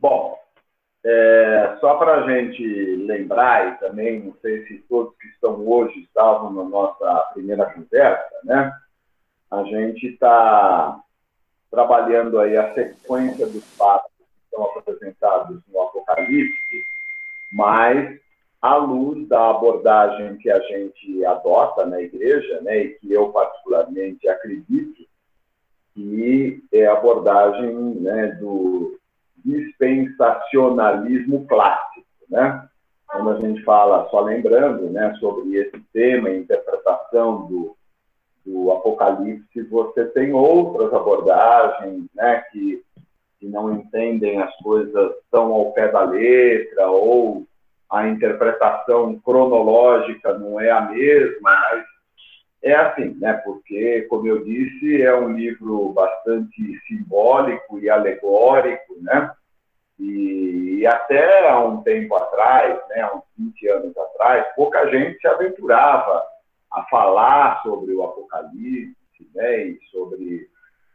Bom, é, só para a gente lembrar, e também não sei se todos que estão hoje estavam na nossa primeira conversa, né? A gente está trabalhando aí a sequência dos fatos que estão apresentados no Apocalipse, mas à luz da abordagem que a gente adota na igreja, né, e que eu particularmente acredito, que é a abordagem né, do dispensacionalismo clássico, né? Quando a gente fala, só lembrando, né, sobre esse tema, interpretação do, do Apocalipse, você tem outras abordagens, né, que, que não entendem as coisas tão ao pé da letra, ou a interpretação cronológica não é a mesma, mas é assim, né? Porque, como eu disse, é um livro bastante simbólico e alegórico, né? E, e, até há um tempo atrás, né, há uns 20 anos atrás, pouca gente se aventurava a falar sobre o Apocalipse, né, e sobre...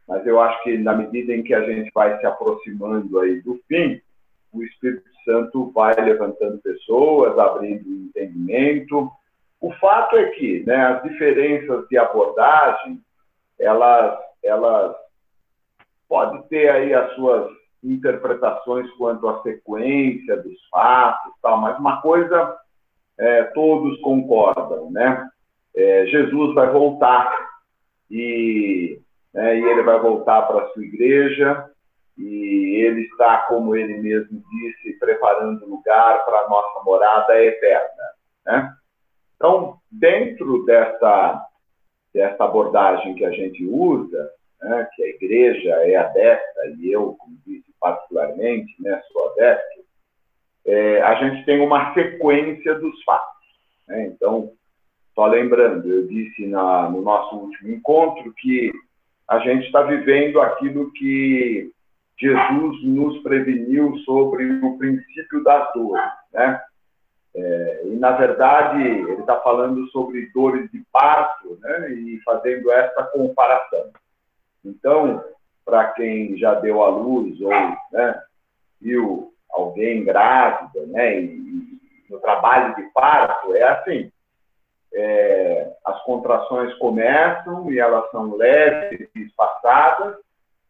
Mas eu acho que na medida em que a gente vai se aproximando aí do fim, o Espírito Santo vai levantando pessoas, abrindo entendimento, o fato é que né, as diferenças de abordagem, elas, elas podem ter aí as suas interpretações quanto à sequência dos fatos, tal, mas uma coisa é, todos concordam, né? É, Jesus vai voltar e, né, e ele vai voltar para a sua igreja e ele está, como ele mesmo disse, preparando lugar para a nossa morada eterna, né? Então, dentro dessa, dessa abordagem que a gente usa, né, que a igreja é adepta, e eu, como disse particularmente, né, sou adepto, é, a gente tem uma sequência dos fatos. Né? Então, só lembrando, eu disse na, no nosso último encontro que a gente está vivendo aquilo que Jesus nos preveniu sobre o princípio das dores, né? É, e, na verdade, ele está falando sobre dores de parto né, e fazendo essa comparação. Então, para quem já deu à luz ou né, viu alguém grávida, né, e, e, no trabalho de parto, é assim: é, as contrações começam e elas são leves e espaçadas,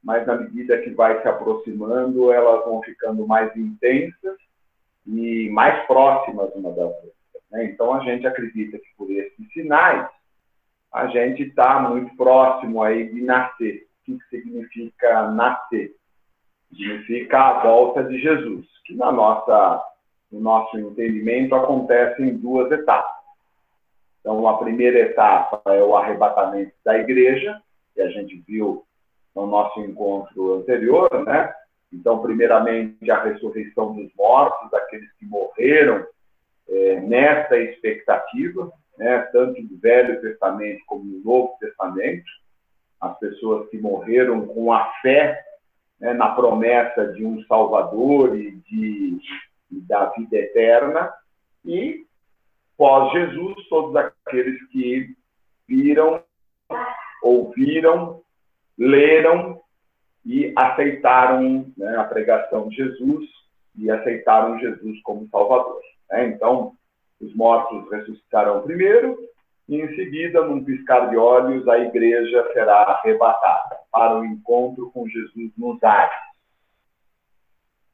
mas na medida que vai se aproximando, elas vão ficando mais intensas e mais próximas uma das outras. Né? Então, a gente acredita que por esses sinais, a gente está muito próximo aí de nascer. O que significa nascer? Significa a volta de Jesus, que na nossa, no nosso entendimento acontece em duas etapas. Então, a primeira etapa é o arrebatamento da igreja, que a gente viu no nosso encontro anterior, né? Então, primeiramente, a ressurreição dos mortos, daqueles que morreram é, nessa expectativa, né, tanto do Velho Testamento como do Novo Testamento, as pessoas que morreram com a fé né, na promessa de um Salvador e, de, da vida eterna, e pós-Jesus, todos aqueles que viram, ouviram, leram e aceitaram né, a pregação de Jesus e aceitaram Jesus como Salvador. Né? Então, os mortos ressuscitarão primeiro e, em seguida, num piscar de olhos, a igreja será arrebatada para o encontro com Jesus nos ares.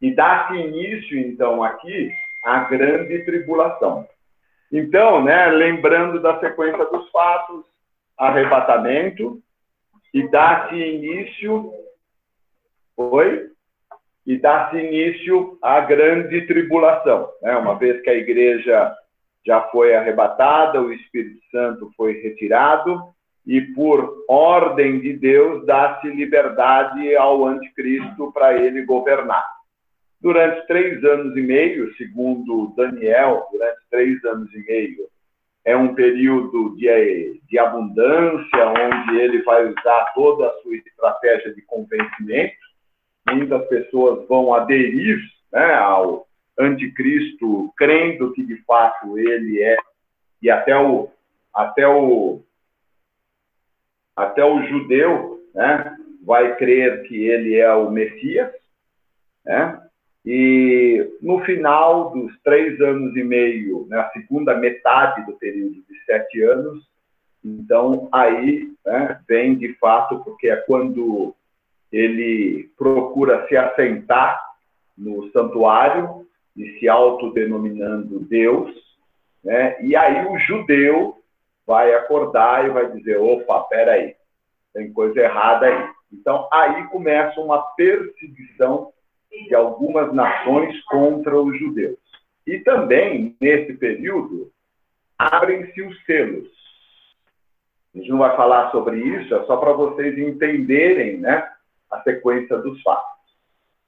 E dá-se início, então, aqui à grande tribulação. Então, né, lembrando da sequência dos fatos, arrebatamento, e dá-se início foi e dá-se início à grande tribulação. Né? Uma vez que a igreja já foi arrebatada, o Espírito Santo foi retirado e, por ordem de Deus, dá-se liberdade ao anticristo para ele governar. Durante três anos e meio, segundo Daniel, durante três anos e meio, é um período de, de abundância, onde ele vai usar toda a sua estratégia de convencimento muitas pessoas vão aderir né, ao anticristo, crendo que de fato ele é, e até o, até o, até o judeu né, vai crer que ele é o Messias, né? E no final dos três anos e meio, na né, segunda metade do período de sete anos, então aí né, vem de fato, porque é quando ele procura se assentar no santuário e se autodenominando Deus, né? E aí o judeu vai acordar e vai dizer: opa, peraí, tem coisa errada aí. Então aí começa uma perseguição de algumas nações contra os judeus. E também, nesse período, abrem-se os selos. A gente não vai falar sobre isso, é só para vocês entenderem né, a sequência dos fatos.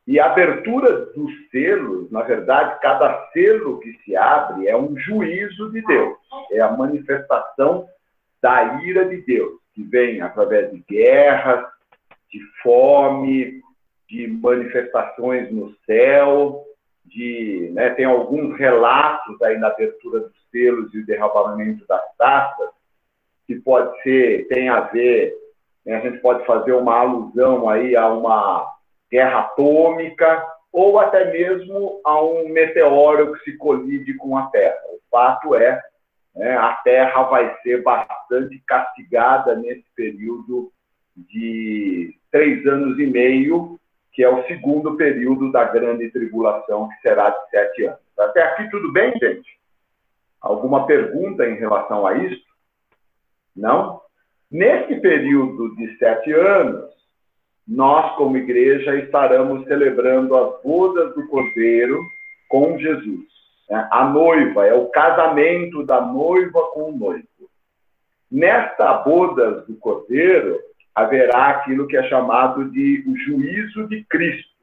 E a abertura dos selos, na verdade, cada selo que se abre é um juízo de Deus, é a manifestação da ira de Deus, que vem através de guerras, de fome, de manifestações no céu, de, né, tem alguns relatos aí na abertura dos selos e o derramamento das taças, que pode ser, tem a ver, a gente pode fazer uma alusão aí a uma guerra atômica ou até mesmo a um meteoro que se colide com a Terra. O fato é, né, a Terra vai ser bastante castigada nesse período de três anos e meio, que é o segundo período da grande tribulação, que será de sete anos. Até aqui tudo bem, gente? Alguma pergunta em relação a isso? Não? Nesse período de sete anos, nós, como igreja, estaremos celebrando as bodas do Cordeiro com Jesus. Né? A noiva, é o casamento da noiva com o noivo. Nesta bodas do Cordeiro, haverá aquilo que é chamado de o juízo de Cristo.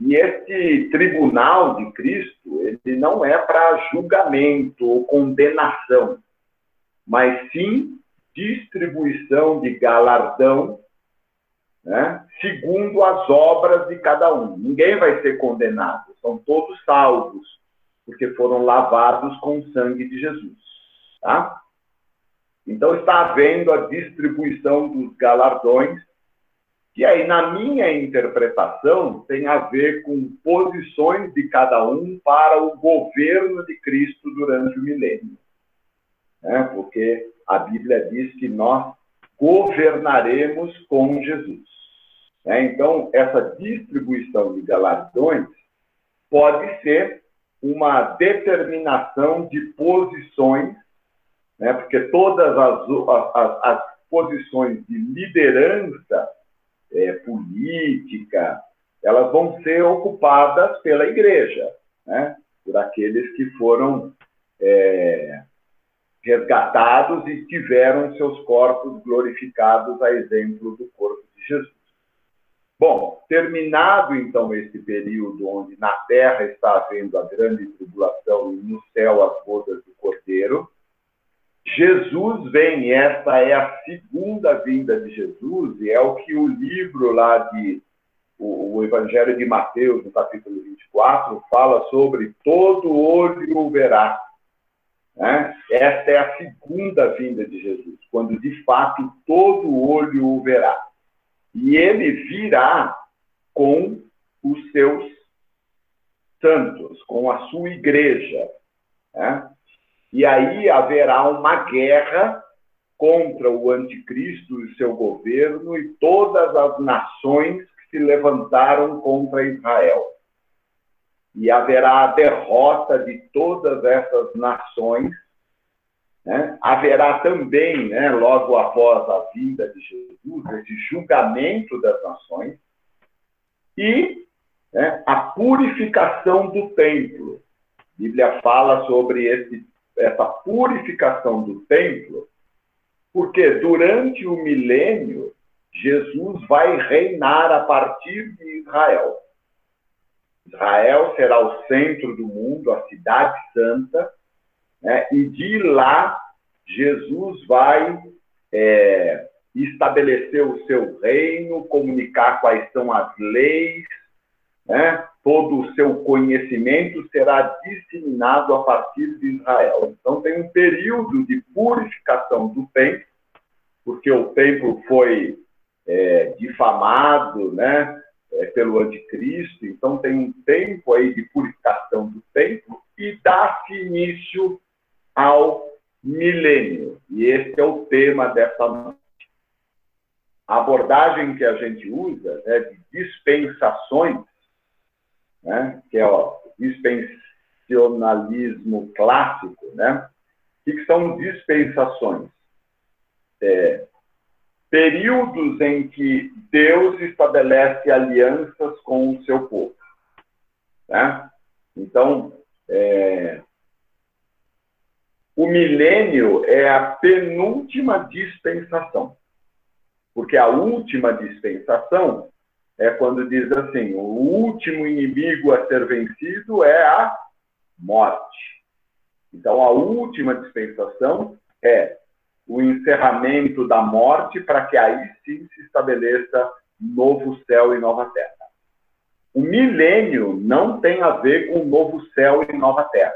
E este tribunal de Cristo, ele não é para julgamento ou condenação, mas sim distribuição de galardão né? segundo as obras de cada um. Ninguém vai ser condenado, são todos salvos, porque foram lavados com o sangue de Jesus. Tá? Então está havendo a distribuição dos galardões, que aí, na minha interpretação, tem a ver com posições de cada um para o governo de Cristo durante o milênio. Né? Porque a Bíblia diz que nós governaremos com Jesus. É, então, essa distribuição de galardões pode ser uma determinação de posições, né, porque todas as, as, as posições de liderança é, política, elas vão ser ocupadas pela igreja, né, por aqueles que foram é, resgatados e tiveram seus corpos glorificados a exemplo do corpo de Jesus. Bom, terminado então esse período onde na terra está havendo a grande tribulação e no céu as bodas do Cordeiro, Jesus vem, e esta é a segunda vinda de Jesus, e é o que o livro lá de o, o Evangelho de Mateus, no capítulo 24, fala sobre todo olho o verá. Né? Esta é a segunda vinda de Jesus, quando de fato todo olho o verá. E ele virá com os seus santos, com a sua igreja. Né? E aí haverá uma guerra contra o anticristo e seu governo e todas as nações que se levantaram contra Israel. E haverá a derrota de todas essas nações né? Haverá também, né, logo após a vinda de Jesus, esse julgamento das nações e né, a purificação do templo. A Bíblia fala sobre esse, essa purificação do templo, porque durante o milênio, Jesus vai reinar a partir de Israel. Israel será o centro do mundo, a cidade santa, né? e de lá Jesus vai é, estabelecer o seu reino, comunicar quais são as leis, né? todo o seu conhecimento será disseminado a partir de Israel. Então, tem um período de purificação do templo, porque o templo foi é, difamado, né? É, pelo anticristo, então tem um tempo aí de purificação do templo e dá-se início ao milênio. E esse é o tema dessa noite. A abordagem que a gente usa é de dispensações, né, que é o dispensionalismo clássico, né? O que são dispensações? É, períodos em que Deus estabelece alianças com o seu povo. Né? Então, é, o milênio é a penúltima dispensação. Porque a última dispensação é quando diz assim: o último inimigo a ser vencido é a morte. Então, a última dispensação é o encerramento da morte para que aí sim se estabeleça novo céu e nova terra. O milênio não tem a ver com novo céu e nova terra.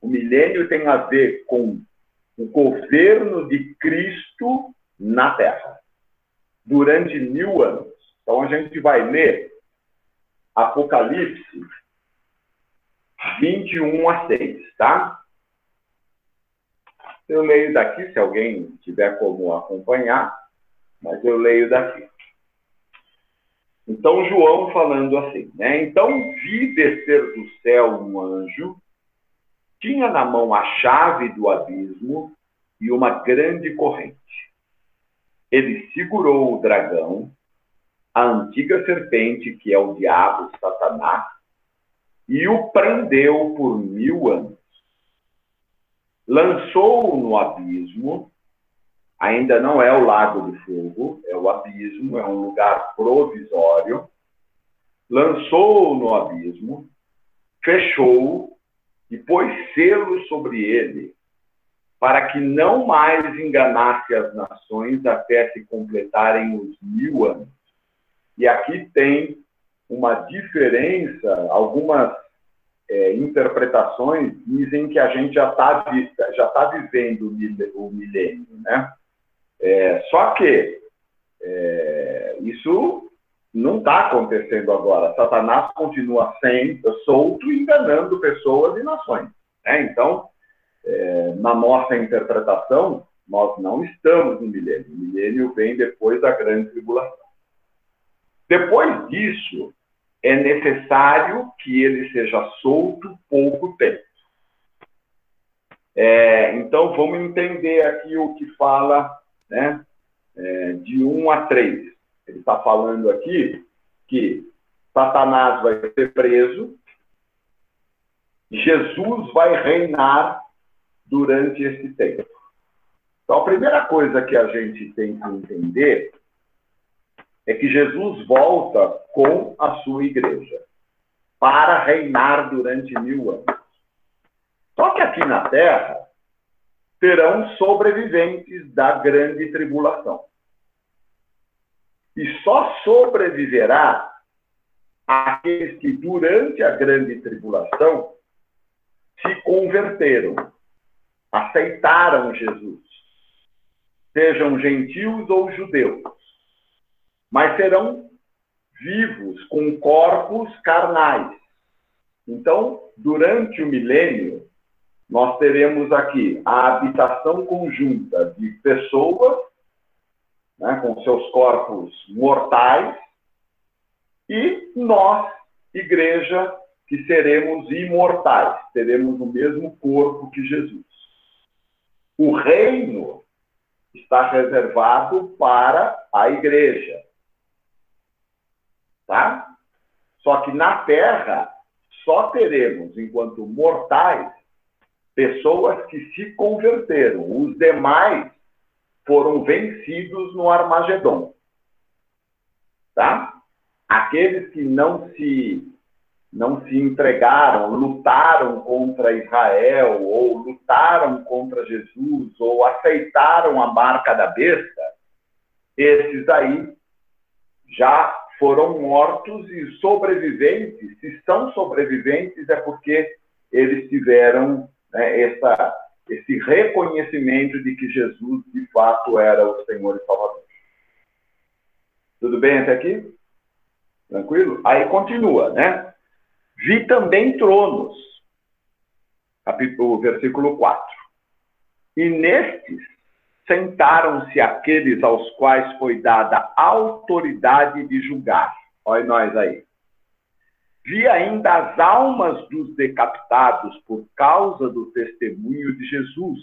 O milênio tem a ver com o governo de Cristo na terra, durante mil anos. Então a gente vai ler Apocalipse 21 a 6, tá? Eu leio daqui, se alguém tiver como acompanhar, mas eu leio daqui. Então, João falando assim, né? Então vi descer do céu um anjo, tinha na mão a chave do abismo e uma grande corrente. Ele segurou o dragão, a antiga serpente, que é o diabo, Satanás, e o prendeu por mil anos lançou-o no abismo, ainda não é o lago de fogo, é o abismo, é um lugar provisório. Lançou-o no abismo, fechou-o e pôs selo sobre ele, para que não mais enganasse as nações até se completarem os mil anos. E aqui tem uma diferença, algumas é, interpretações dizem que a gente já está já tá vivendo o milênio, né? É, só que é, isso não está acontecendo agora. Satanás continua sendo solto, enganando pessoas e nações. Né? Então, é, na nossa interpretação, nós não estamos no milênio. O milênio vem depois da grande tribulação. Depois disso, é necessário que ele seja solto pouco tempo. É, então, vamos entender aqui o que fala né, é, de 1 a 3. Ele está falando aqui que Satanás vai ser preso, Jesus vai reinar durante esse tempo. Então, a primeira coisa que a gente tem que entender é que Jesus volta com a sua igreja para reinar durante mil anos. Só que aqui na Terra terão sobreviventes da grande tribulação. E só sobreviverá aqueles que durante a grande tribulação se converteram, aceitaram Jesus, sejam gentios ou judeus mas serão vivos, com corpos carnais. Então, durante o milênio, nós teremos aqui a habitação conjunta de pessoas né, com seus corpos mortais e nós, igreja, que seremos imortais, teremos o mesmo corpo que Jesus. O reino está reservado para a igreja tá? Só que na Terra só teremos, enquanto mortais, pessoas que se converteram. Os demais foram vencidos no Armagedon. Tá? Aqueles que não se não se entregaram, lutaram contra Israel ou lutaram contra Jesus ou aceitaram a marca da besta, esses aí já foram mortos e sobreviventes, se são sobreviventes, é porque eles tiveram né, essa, esse reconhecimento de que Jesus, de fato, era o Senhor e Salvador. Tudo bem até aqui? Tranquilo? Aí continua, né? Vi também tronos, capítulo, versículo 4. E nestes sentaram-se aqueles aos quais foi dada autoridade de julgar. Olha nós aí. Vi ainda as almas dos decapitados por causa do testemunho de Jesus,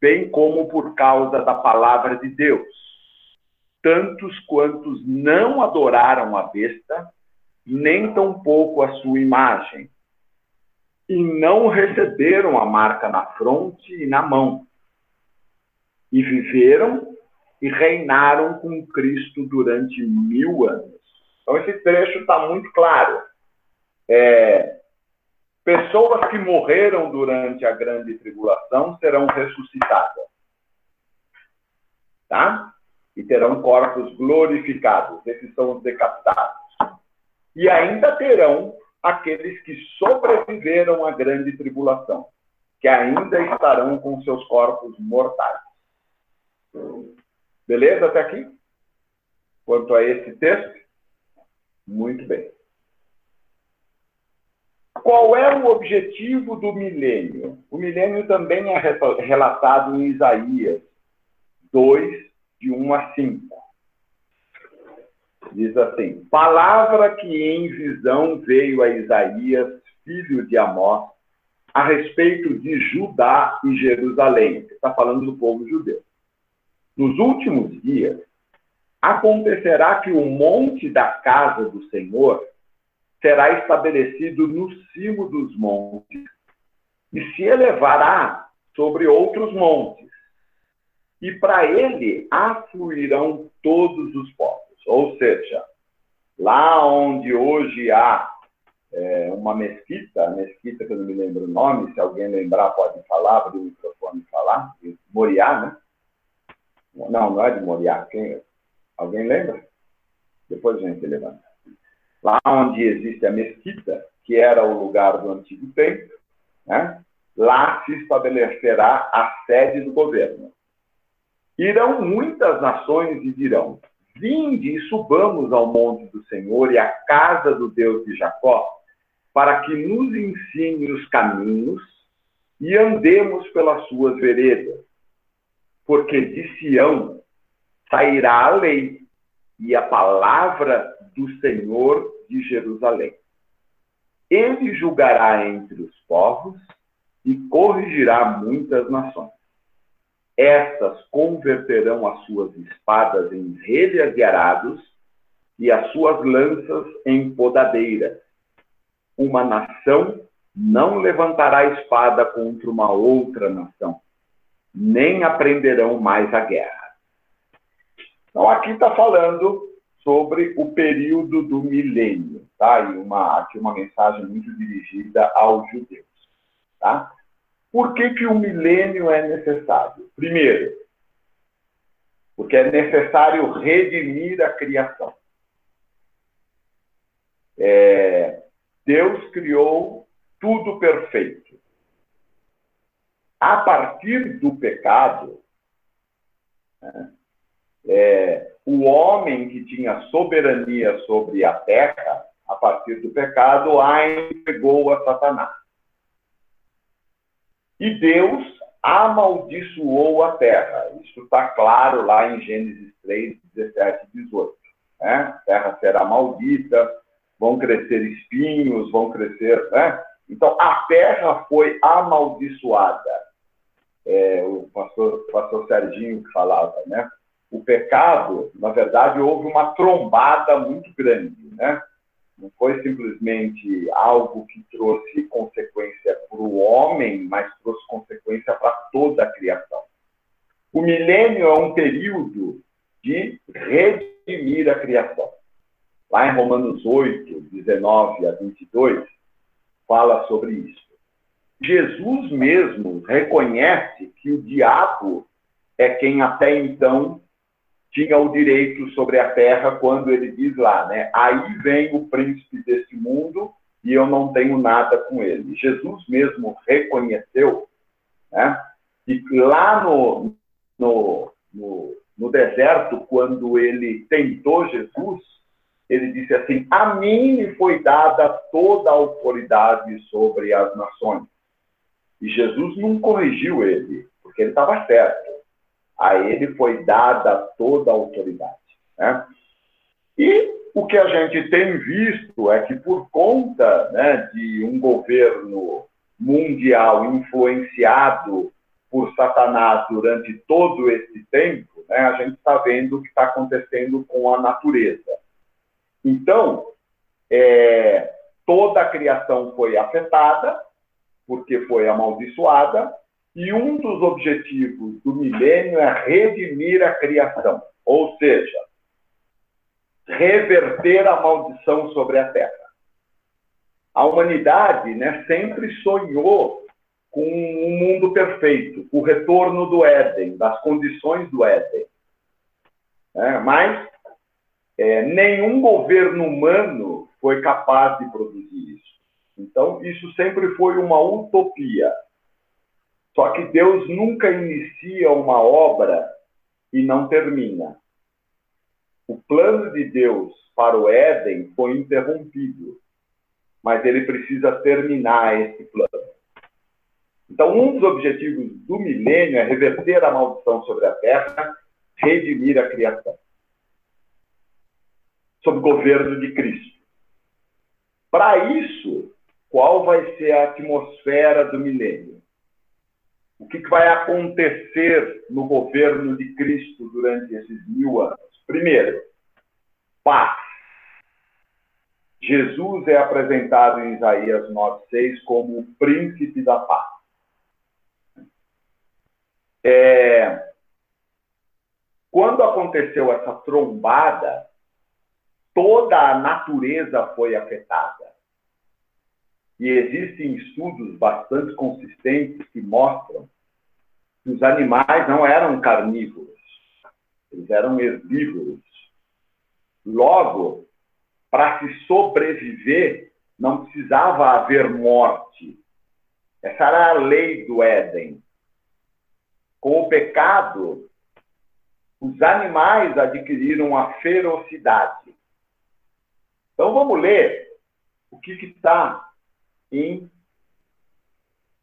bem como por causa da palavra de Deus. Tantos quantos não adoraram a besta, nem tampouco a sua imagem, e não receberam a marca na fronte e na mão. E viveram e reinaram com Cristo durante mil anos. Então, esse trecho está muito claro. É, pessoas que morreram durante a grande tribulação serão ressuscitadas. Tá? E terão corpos glorificados. Esses são os decapitados. E ainda terão aqueles que sobreviveram à grande tribulação, que ainda estarão com seus corpos mortais. Beleza até aqui? Quanto a esse texto? Muito bem. Qual é o objetivo do milênio? O milênio também é relatado em Isaías 2, de 1 a 5. Diz assim: Palavra que em visão veio a Isaías, filho de Amós, a respeito de Judá e Jerusalém. Está falando do povo judeu. Nos últimos dias, acontecerá que o monte da casa do Senhor será estabelecido no cimo dos montes e se elevará sobre outros montes. E para ele afluirão todos os povos. Ou seja, lá onde hoje há é, uma mesquita, mesquita que eu não me lembro o nome, se alguém lembrar pode falar, abrir o microfone e falar, Moriá, né? Não, não é de Moriá, quem? Alguém lembra? Depois a gente levanta. Lá onde existe a mesquita, que era o lugar do antigo templo, né? lá se estabelecerá a sede do governo. Irão muitas nações e dirão: Vinde e subamos ao monte do Senhor e à casa do Deus de Jacó, para que nos ensine os caminhos e andemos pelas suas veredas. Porque de Sião sairá a lei e a palavra do Senhor de Jerusalém. Ele julgará entre os povos e corrigirá muitas nações. Estas converterão as suas espadas em relhas e arados e as suas lanças em podadeiras. Uma nação não levantará espada contra uma outra nação, nem aprenderão mais a guerra. Então, aqui está falando sobre o período do milênio, tá? E uma, aqui uma mensagem muito dirigida aos judeus, tá? Por que, que o milênio é necessário? Primeiro, porque é necessário redimir a criação. É, Deus criou tudo perfeito. A partir do pecado, né, é, o homem que tinha soberania sobre a terra, a partir do pecado, a entregou a Satanás. E Deus amaldiçoou a terra. Isso está claro lá em Gênesis 3, 17 e 18. Né? A terra será maldita, vão crescer espinhos, vão crescer. Né? Então, a terra foi amaldiçoada. É, o pastor, pastor Serginho que falava, né? O pecado, na verdade, houve uma trombada muito grande, né? Não foi simplesmente algo que trouxe consequência para o homem, mas trouxe consequência para toda a criação. O milênio é um período de redimir a criação. Lá em Romanos 8, 19 a 22, fala sobre isso. Jesus mesmo reconhece que o diabo é quem até então tinha o direito sobre a terra quando ele diz lá, né? Aí vem o príncipe deste mundo e eu não tenho nada com ele. Jesus mesmo reconheceu, né? Que lá no, no, no, no deserto, quando ele tentou Jesus, ele disse assim: A mim me foi dada toda a autoridade sobre as nações. E Jesus não corrigiu ele, porque ele estava certo. A ele foi dada toda a autoridade. Né? E o que a gente tem visto é que, por conta né, de um governo mundial influenciado por Satanás durante todo esse tempo, né, a gente está vendo o que está acontecendo com a natureza. Então, é, toda a criação foi afetada, porque foi amaldiçoada, e um dos objetivos do milênio é redimir a criação, ou seja, reverter a maldição sobre a terra. A humanidade né, sempre sonhou com um mundo perfeito, o retorno do Éden, das condições do Éden. É, mas é, nenhum governo humano foi capaz de produzir. Então, isso sempre foi uma utopia. Só que Deus nunca inicia uma obra e não termina. O plano de Deus para o Éden foi interrompido, mas ele precisa terminar esse plano. Então, um dos objetivos do milênio é reverter a maldição sobre a terra, redimir a criação. Sob o governo de Cristo. Para isso, qual vai ser a atmosfera do milênio? O que, vai acontecer no governo de Cristo durante esses mil anos? Primeiro, paz. Jesus é apresentado em Isaías 9,6 como o príncipe da paz. É... Quando aconteceu essa trombada, toda a natureza foi afetada. E existem estudos bastante consistentes que mostram que os animais não eram carnívoros, eles eram herbívoros. Logo, para se sobreviver, não precisava haver morte. Essa era a lei do Éden. Com o pecado, os animais adquiriram a ferocidade. Então vamos ler o que está em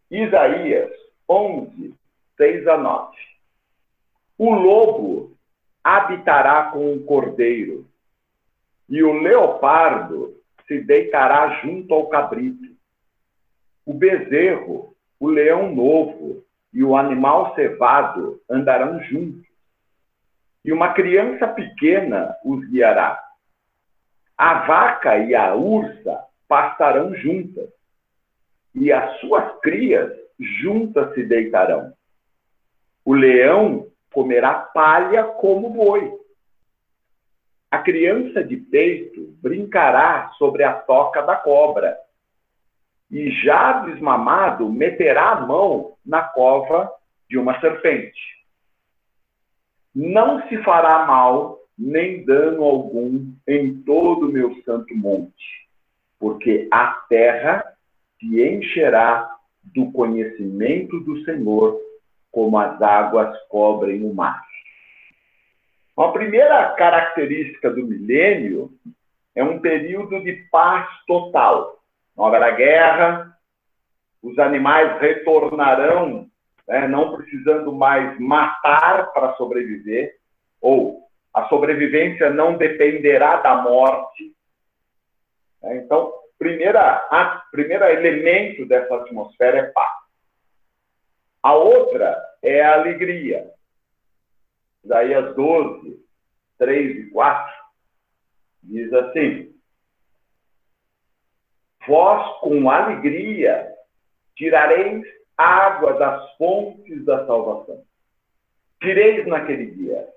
Isaías 11, 6 a 9. O lobo habitará com o cordeiro, e o leopardo se deitará junto ao cabrito. O bezerro, o leão novo e o animal cevado andarão juntos, e uma criança pequena os guiará. A vaca e a ursa pastarão juntas, e as suas crias juntas se deitarão. O leão comerá palha como boi. A criança de peito brincará sobre a toca da cobra. E já desmamado meterá a mão na cova de uma serpente. Não se fará mal nem dano algum em todo o meu santo monte, porque a terra se encherá do conhecimento do Senhor como as águas cobrem o mar. A primeira característica do milênio é um período de paz total. Não haverá guerra, os animais retornarão, né, não precisando mais matar para sobreviver, ou a sobrevivência não dependerá da morte. Então, primeira, a primeiro elemento dessa atmosfera é paz. A outra é a alegria. Isaías 12, 3 e 4 diz assim: Vós com alegria tirareis água das fontes da salvação. Direis naquele dia: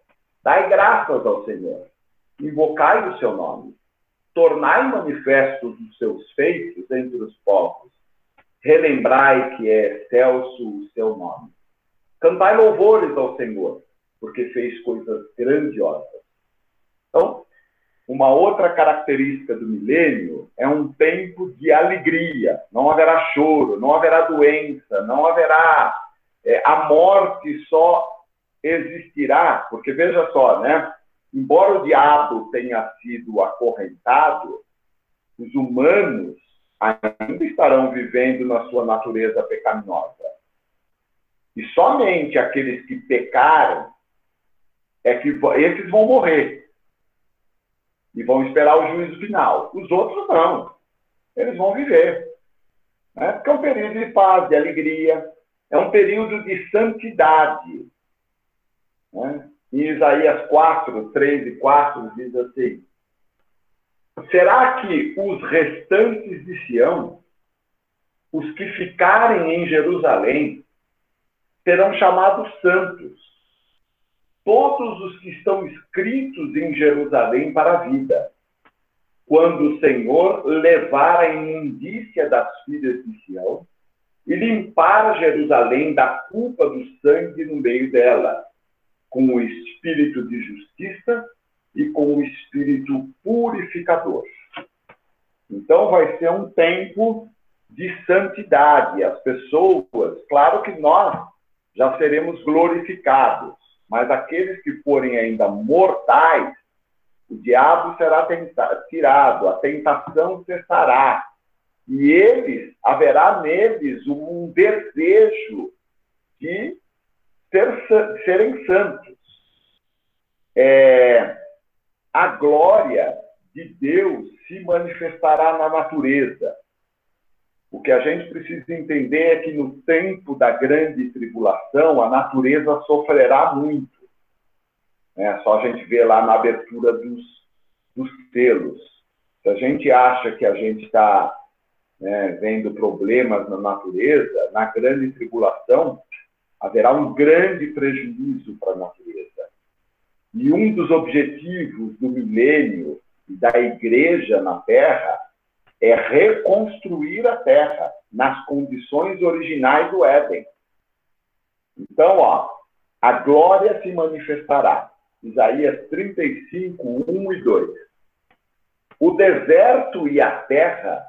Dai graças ao Senhor, invocai o seu nome, tornai manifestos os seus feitos entre os povos relembrai que é excelso o seu nome. Cantai louvores ao Senhor, porque fez coisas grandiosas. Então, uma outra característica do milênio é um tempo de alegria. Não haverá choro, não haverá doença, não haverá. É, a morte só existirá, porque veja só, né? Embora o diabo tenha sido acorrentado, os humanos ainda estarão vivendo na sua natureza pecaminosa. E somente aqueles que pecaram é que esses vão morrer e vão esperar o juízo final. Os outros não. Eles vão viver. Né? Porque é um período de paz, de alegria, é um período de santidade. Né? Em Isaías 4, 3 e 4 diz assim: Será que os restantes de Sião, os que ficarem em Jerusalém, serão chamados santos? Todos os que estão escritos em Jerusalém para a vida, quando o Senhor levar a imundícia das filhas de Sião e limpar Jerusalém da culpa do sangue no meio dela, com o espírito de justiça e com o espírito purificador. Então, vai ser um tempo de santidade. As pessoas, claro que nós já seremos glorificados, mas aqueles que forem ainda mortais, o diabo será tirado, a tentação cessará. E eles, haverá neles um desejo de ser, serem santos. É, a glória de Deus se manifestará na natureza. O que a gente precisa entender é que no tempo da grande tribulação, a natureza sofrerá muito. É só a gente ver lá na abertura dos, dos selos. Se a gente acha que a gente está né, vendo problemas na natureza, na grande tribulação, haverá um grande prejuízo para a natureza. E um dos objetivos do milênio e da igreja na Terra é reconstruir a Terra nas condições originais do Éden. Então, ó, a glória se manifestará. Isaías 35, 1 e 2. O deserto e a terra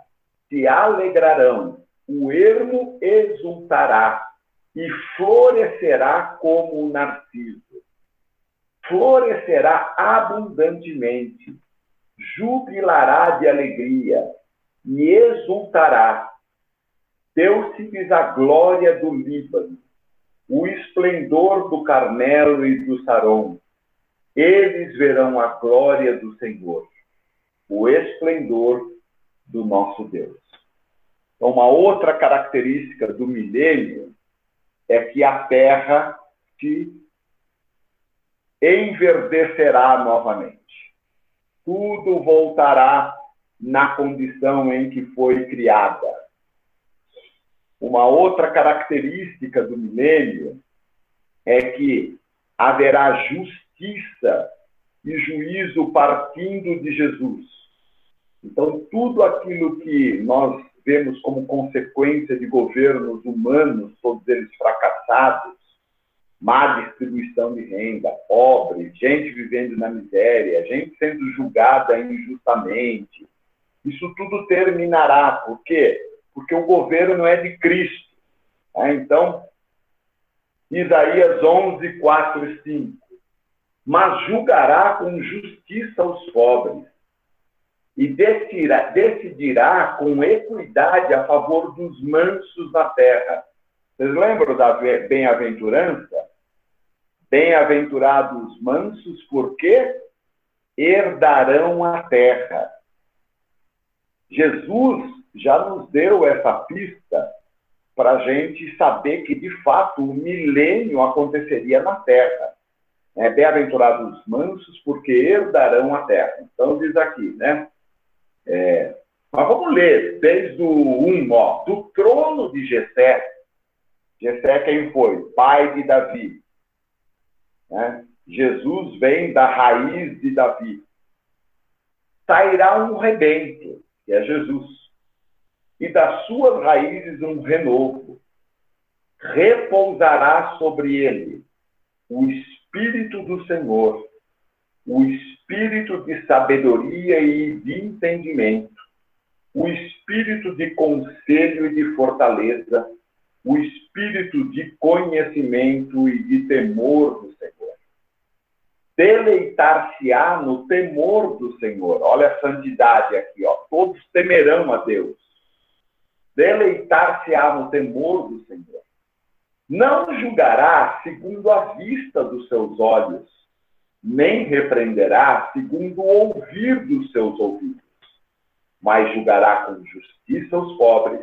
se alegrarão, o ermo exultará e florescerá como o narciso florescerá abundantemente, jubilará de alegria e exultará. Deu-se-lhes a glória do Líbano, o esplendor do Carmelo e do Saron. Eles verão a glória do Senhor, o esplendor do nosso Deus. Então, uma outra característica do milênio é que a terra se enverdecerá novamente. Tudo voltará na condição em que foi criada. Uma outra característica do milênio é que haverá justiça e juízo partindo de Jesus. Então, tudo aquilo que nós vemos como consequência de governos humanos, todos eles fracassados, má distribuição de renda, pobre, gente vivendo na miséria, gente sendo julgada injustamente. Isso tudo terminará. Por quê? Porque o governo é de Cristo. Né? Então, Isaías 11, 4 e 5. Mas julgará com justiça os pobres e decidirá, decidirá com equidade a favor dos mansos na terra. Vocês lembram da bem-aventurança? Bem-aventurados mansos, porque herdarão a terra. Jesus já nos deu essa pista para a gente saber que, de fato, o milênio aconteceria na terra. É, Bem-aventurados mansos, porque herdarão a terra. Então, diz aqui, né? É, mas vamos ler desde o 1, ó. Do trono de Jessé, Jessé quem foi? Pai de Davi. Né? Jesus vem da raiz de Davi. Sairá um rebento, que é Jesus, e das suas raízes um renovo. Repousará sobre ele o Espírito do Senhor, o Espírito de sabedoria e de entendimento, o Espírito de conselho e de fortaleza, o Espírito de conhecimento e de temor do Senhor Deleitar-se-á no temor do Senhor. Olha a santidade aqui, ó. Todos temerão a Deus. Deleitar-se-á no temor do Senhor. Não julgará segundo a vista dos seus olhos, nem repreenderá segundo o ouvir dos seus ouvidos, mas julgará com justiça os pobres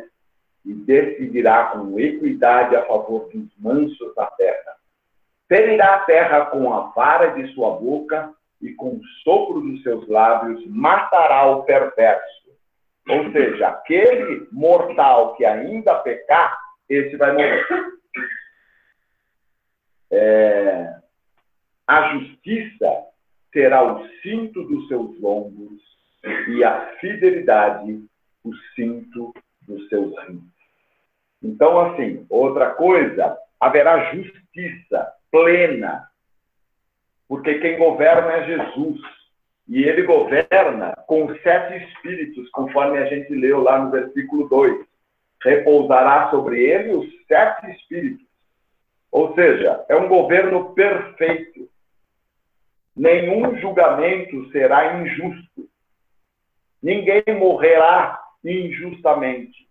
e decidirá com equidade a favor dos mansos da terra. Ferirá a terra com a vara de sua boca e com o sopro dos seus lábios matará o perverso. Ou seja, aquele mortal que ainda pecar, esse vai morrer. É, a justiça será o cinto dos seus lombos e a fidelidade o cinto dos seus rins. Então, assim, outra coisa, haverá justiça plena, porque quem governa é Jesus. E ele governa com sete espíritos, conforme a gente leu lá no versículo 2. Repousará sobre ele os sete espíritos. Ou seja, é um governo perfeito. Nenhum julgamento será injusto. Ninguém morrerá injustamente.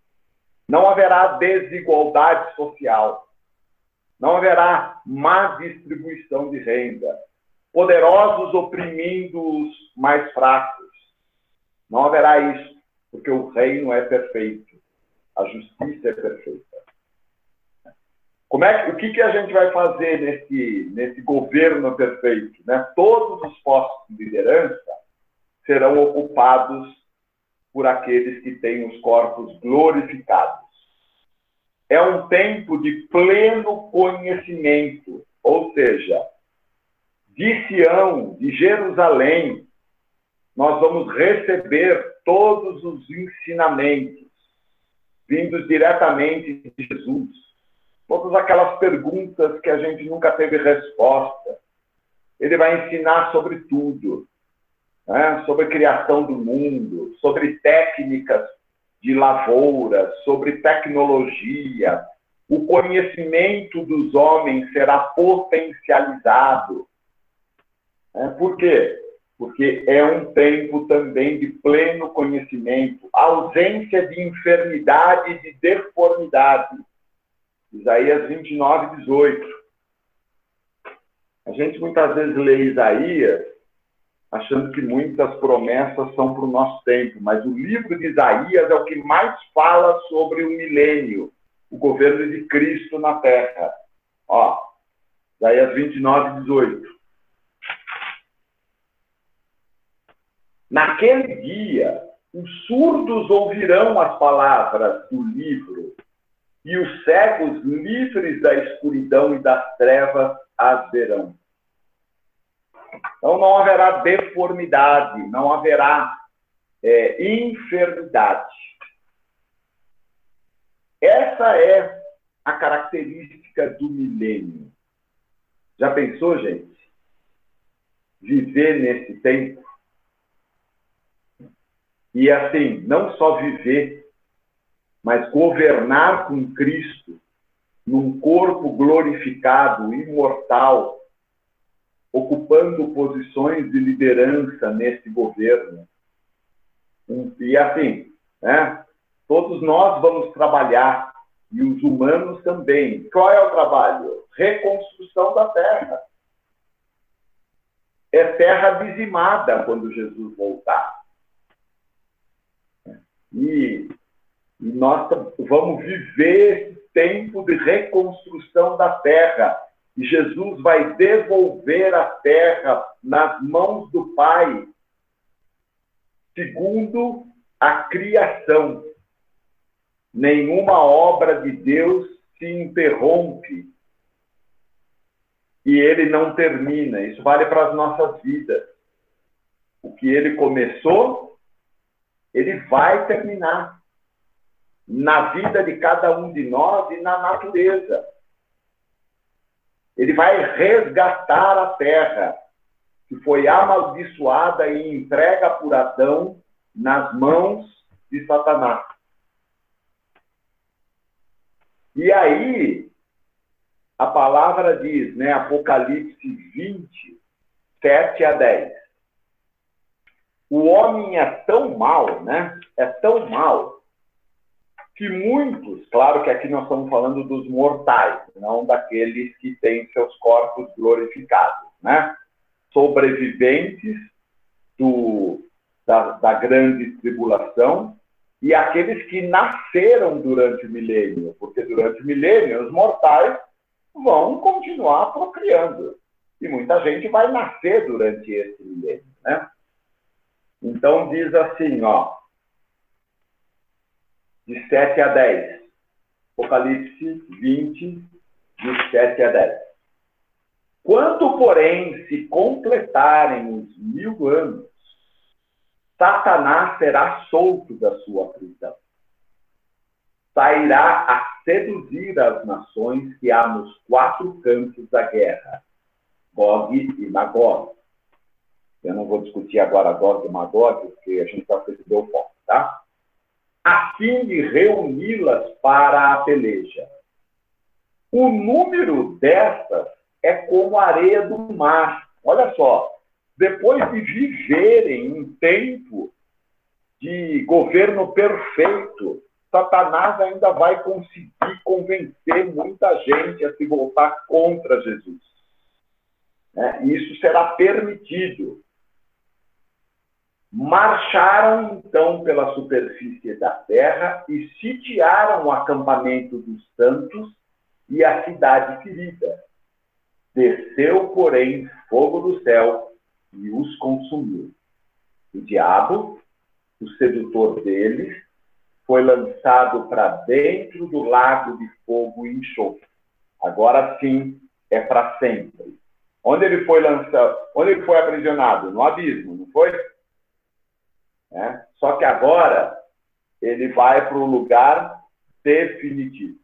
Não haverá desigualdade social. Não haverá má distribuição de renda. Poderosos oprimindo os mais fracos. Não haverá isso, porque o reino é perfeito. A justiça é perfeita. Como é, o que, que a gente vai fazer nesse, nesse governo perfeito? Né? Todos os postos de liderança serão ocupados por aqueles que têm os corpos glorificados. É um tempo de pleno conhecimento, ou seja, de Sião, de Jerusalém, nós vamos receber todos os ensinamentos vindos diretamente de Jesus. Todas aquelas perguntas que a gente nunca teve resposta. Ele vai ensinar sobre tudo né, sobre criação do mundo, sobre técnicas de lavoura, sobre tecnologia. O conhecimento dos homens será potencializado. É, por quê? Porque é um tempo também de pleno conhecimento, ausência de enfermidade e de deformidade. Isaías 29, 18. A gente muitas vezes lê Isaías achando que muitas promessas são para o nosso tempo, mas o livro de Isaías é o que mais fala sobre o milênio, o governo de Cristo na terra. Ó, Isaías 29, 18. Naquele dia, os surdos ouvirão as palavras do livro, e os cegos, livres da escuridão e das trevas, as verão. Então não haverá deformidade, não haverá é, enfermidade. Essa é a característica do milênio. Já pensou, gente? Viver nesse tempo? E assim, não só viver, mas governar com Cristo num corpo glorificado, imortal, ocupando posições de liderança nesse governo. E assim, né, todos nós vamos trabalhar, e os humanos também. Qual é o trabalho? Reconstrução da terra. É terra dizimada quando Jesus voltar. E, e nós vamos viver esse tempo de reconstrução da terra e Jesus vai devolver a terra nas mãos do Pai, segundo a criação. Nenhuma obra de Deus se interrompe e ele não termina. Isso vale para as nossas vidas. O que ele começou, ele vai terminar na vida de cada um de nós e na natureza. Ele vai resgatar a terra que foi amaldiçoada e entrega por Adão nas mãos de Satanás. E aí, a palavra diz, né, Apocalipse 20, 7 a 10. O homem é tão mal, né? É tão mal que muitos, claro que aqui nós estamos falando dos mortais, não daqueles que têm seus corpos glorificados, né? Sobreviventes do, da, da grande tribulação e aqueles que nasceram durante o milênio, porque durante o milênio os mortais vão continuar procriando. E muita gente vai nascer durante esse milênio, né? Então diz assim, ó, de 7 a 10. Apocalipse 20, de 7 a 10. Quando, porém, se completarem os mil anos, Satanás será solto da sua prisão. Sairá a seduzir as nações que há nos quatro cantos da guerra, Gog e Magog. Eu não vou discutir agora Gog e Magog, porque a gente já percebeu o foco, tá? A fim de reuni-las para a peleja. O número destas é como a areia do mar. Olha só, depois de viverem um tempo de governo perfeito, Satanás ainda vai conseguir convencer muita gente a se voltar contra Jesus. É, isso será permitido. Marcharam então pela superfície da terra e sitiaram o acampamento dos santos e a cidade ferida. Desceu, porém, fogo do céu e os consumiu. O diabo, o sedutor deles, foi lançado para dentro do lago de fogo e enxofre. Agora sim é para sempre. Onde ele foi lançado? Onde ele foi aprisionado? No abismo, não foi? É? Só que agora ele vai para o lugar definitivo,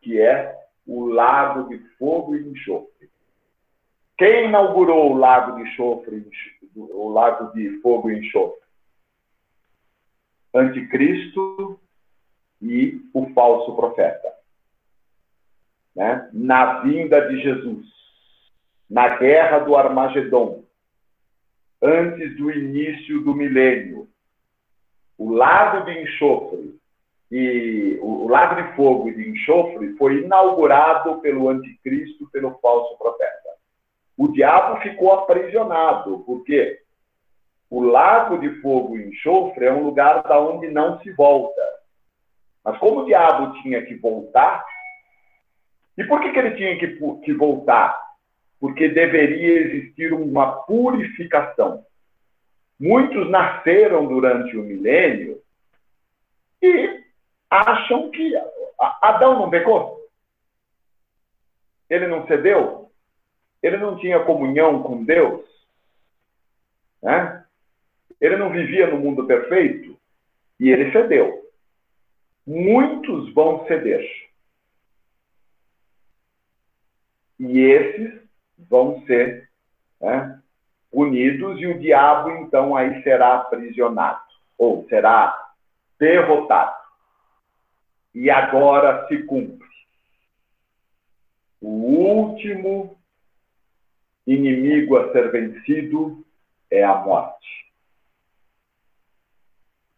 que é o lago de fogo e enxofre. Quem inaugurou o lago de enxofre, o lago de fogo e enxofre? Anticristo e o falso profeta. Né? Na vinda de Jesus, na guerra do Armagedon, antes do início do milênio, o lago de enxofre e o lago de fogo e de enxofre foi inaugurado pelo anticristo, pelo falso profeta. O diabo ficou aprisionado, porque o lago de fogo e enxofre é um lugar da onde não se volta. Mas como o diabo tinha que voltar, e por que, que ele tinha que, que voltar? Porque deveria existir uma purificação. Muitos nasceram durante o milênio e acham que Adão não pecou. Ele não cedeu? Ele não tinha comunhão com Deus? Né? Ele não vivia no mundo perfeito? E ele cedeu. Muitos vão ceder. E esses vão ser né, punidos, e o diabo, então, aí será aprisionado, ou será derrotado. E agora se cumpre. O último inimigo a ser vencido é a morte.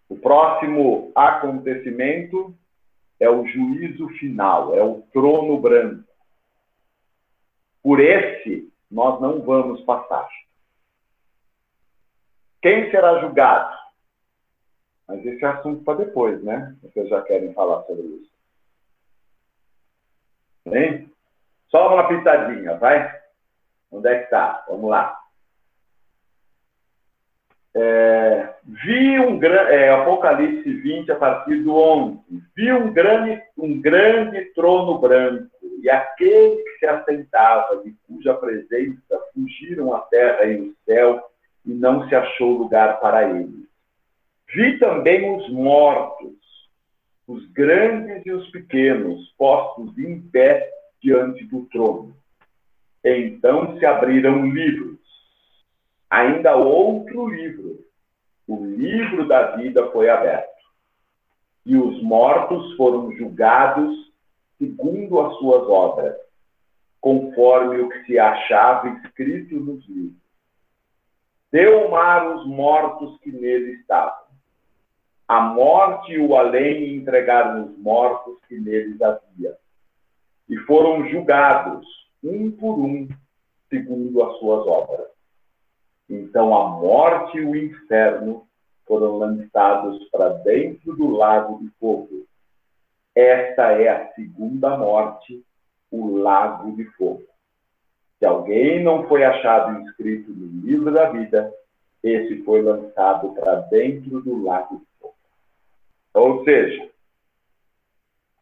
O próximo acontecimento é o juízo final, é o trono branco. Por esse, nós não vamos passar. Quem será julgado? Mas esse é assunto para depois, né? Vocês já querem falar sobre isso. Bem? Só uma pitadinha, vai? Onde é que está? Vamos lá. É, vi um é, Apocalipse 20, a partir do 11. Vi um grande, um grande trono branco, e aquele que se assentava, de cuja presença fugiram a terra e o céu, e não se achou lugar para eles. Vi também os mortos, os grandes e os pequenos, postos em pé diante do trono. Então se abriram livros. Ainda outro livro, o livro da vida foi aberto. E os mortos foram julgados segundo as suas obras, conforme o que se achava escrito nos livros. deu mar os mortos que nele estavam. A morte e o além entregaram os mortos que neles havia. E foram julgados, um por um, segundo as suas obras. Então a morte e o inferno foram lançados para dentro do lago de fogo. Esta é a segunda morte, o lago de fogo. Se alguém não foi achado inscrito no livro da vida, esse foi lançado para dentro do lago de fogo. Ou seja,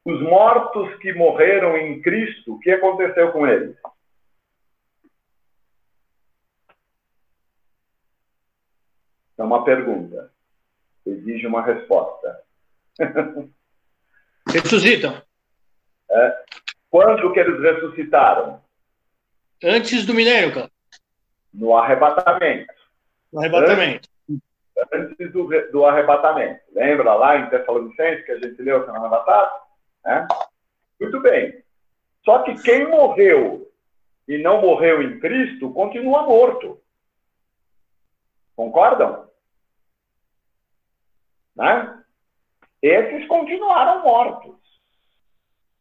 os mortos que morreram em Cristo, o que aconteceu com eles? É uma pergunta. Exige uma resposta. Ressuscitam. É. Quando que eles ressuscitaram? Antes do milênio, cara. No arrebatamento. No arrebatamento. Antes, antes do, do, arrebatamento. Lembra lá em Tessalonicenses que a gente leu semana passada? É? Muito bem. Só que quem morreu e não morreu em Cristo continua morto. Concordam? Né? Esses continuaram mortos.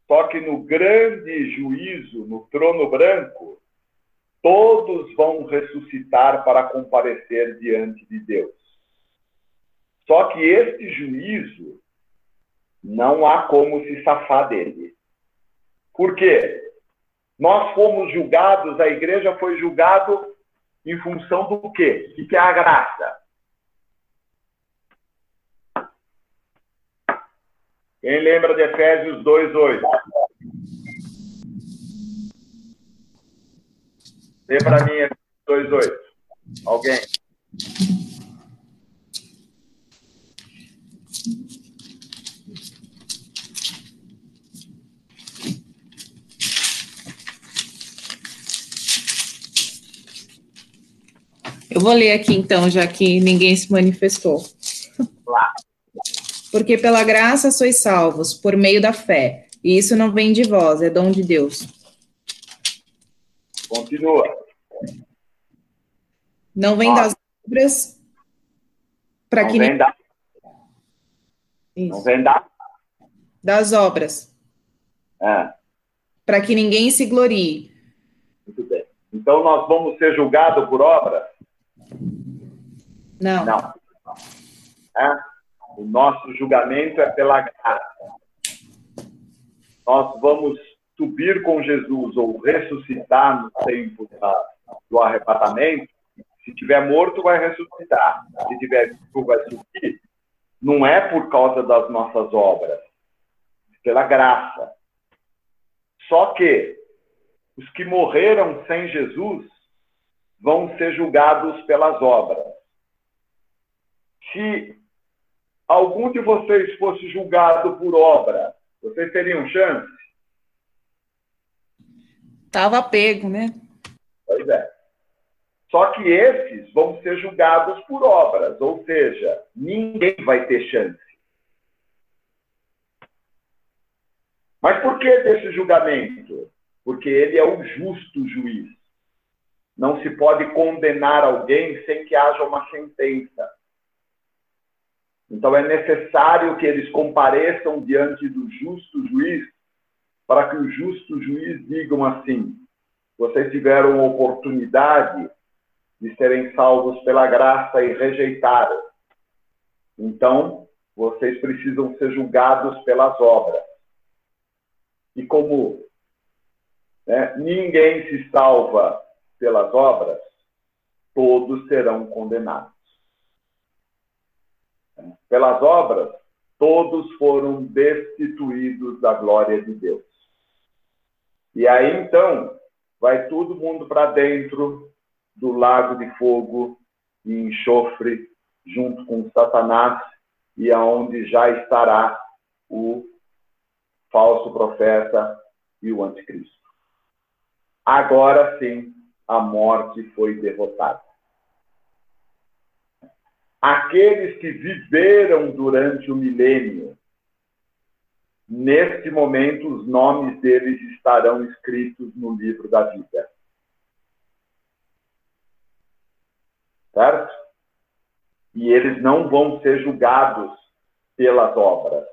Só que no grande juízo, no trono branco, todos vão ressuscitar para comparecer diante de Deus. Só que este juízo não há como se safar dele. Por quê? Nós fomos julgados, a igreja foi julgada em função do quê? O que é a graça? Quem lembra de Efésios 2,8? Dê para mim 2,8. Alguém? Eu vou ler aqui então, já que ninguém se manifestou. Lá. Porque pela graça sois salvos, por meio da fé. E isso não vem de vós, é dom de Deus. Continua. Não vem das obras para que vem da... Não vem da... das obras. É. Para que ninguém se glorie. Muito bem. Então nós vamos ser julgados por obra? Não. Não. É? O nosso julgamento é pela graça. Nós vamos subir com Jesus ou ressuscitar no tempo da, do arrebatamento. Se tiver morto, vai ressuscitar. Se tiver vivo, vai subir. Não é por causa das nossas obras, é pela graça. Só que os que morreram sem Jesus vão ser julgados pelas obras. Se algum de vocês fosse julgado por obra, vocês teriam chance? Estava pego, né? Pois é. Só que esses vão ser julgados por obras, ou seja, ninguém vai ter chance. Mas por que desse julgamento? Porque ele é o justo juiz. Não se pode condenar alguém sem que haja uma sentença. Então é necessário que eles compareçam diante do justo juiz, para que o justo juiz digam assim: vocês tiveram oportunidade de serem salvos pela graça e rejeitaram. Então, vocês precisam ser julgados pelas obras. E como né, ninguém se salva pelas obras, todos serão condenados. Pelas obras, todos foram destituídos da glória de Deus. E aí então, vai todo mundo para dentro do lago de fogo e enxofre, junto com Satanás, e aonde já estará o falso profeta e o anticristo. Agora sim, a morte foi derrotada aqueles que viveram durante o milênio, neste momento os nomes deles estarão escritos no livro da vida. certo? E eles não vão ser julgados pelas obras.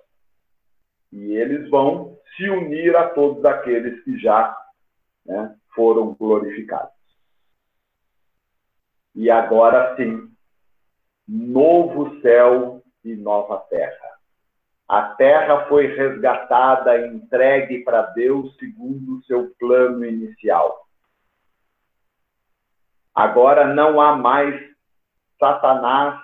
E eles vão se unir a todos aqueles que já né, foram glorificados. E agora sim, novo céu e nova terra. A terra foi resgatada e entregue para Deus segundo o seu plano inicial. Agora não há mais Satanás,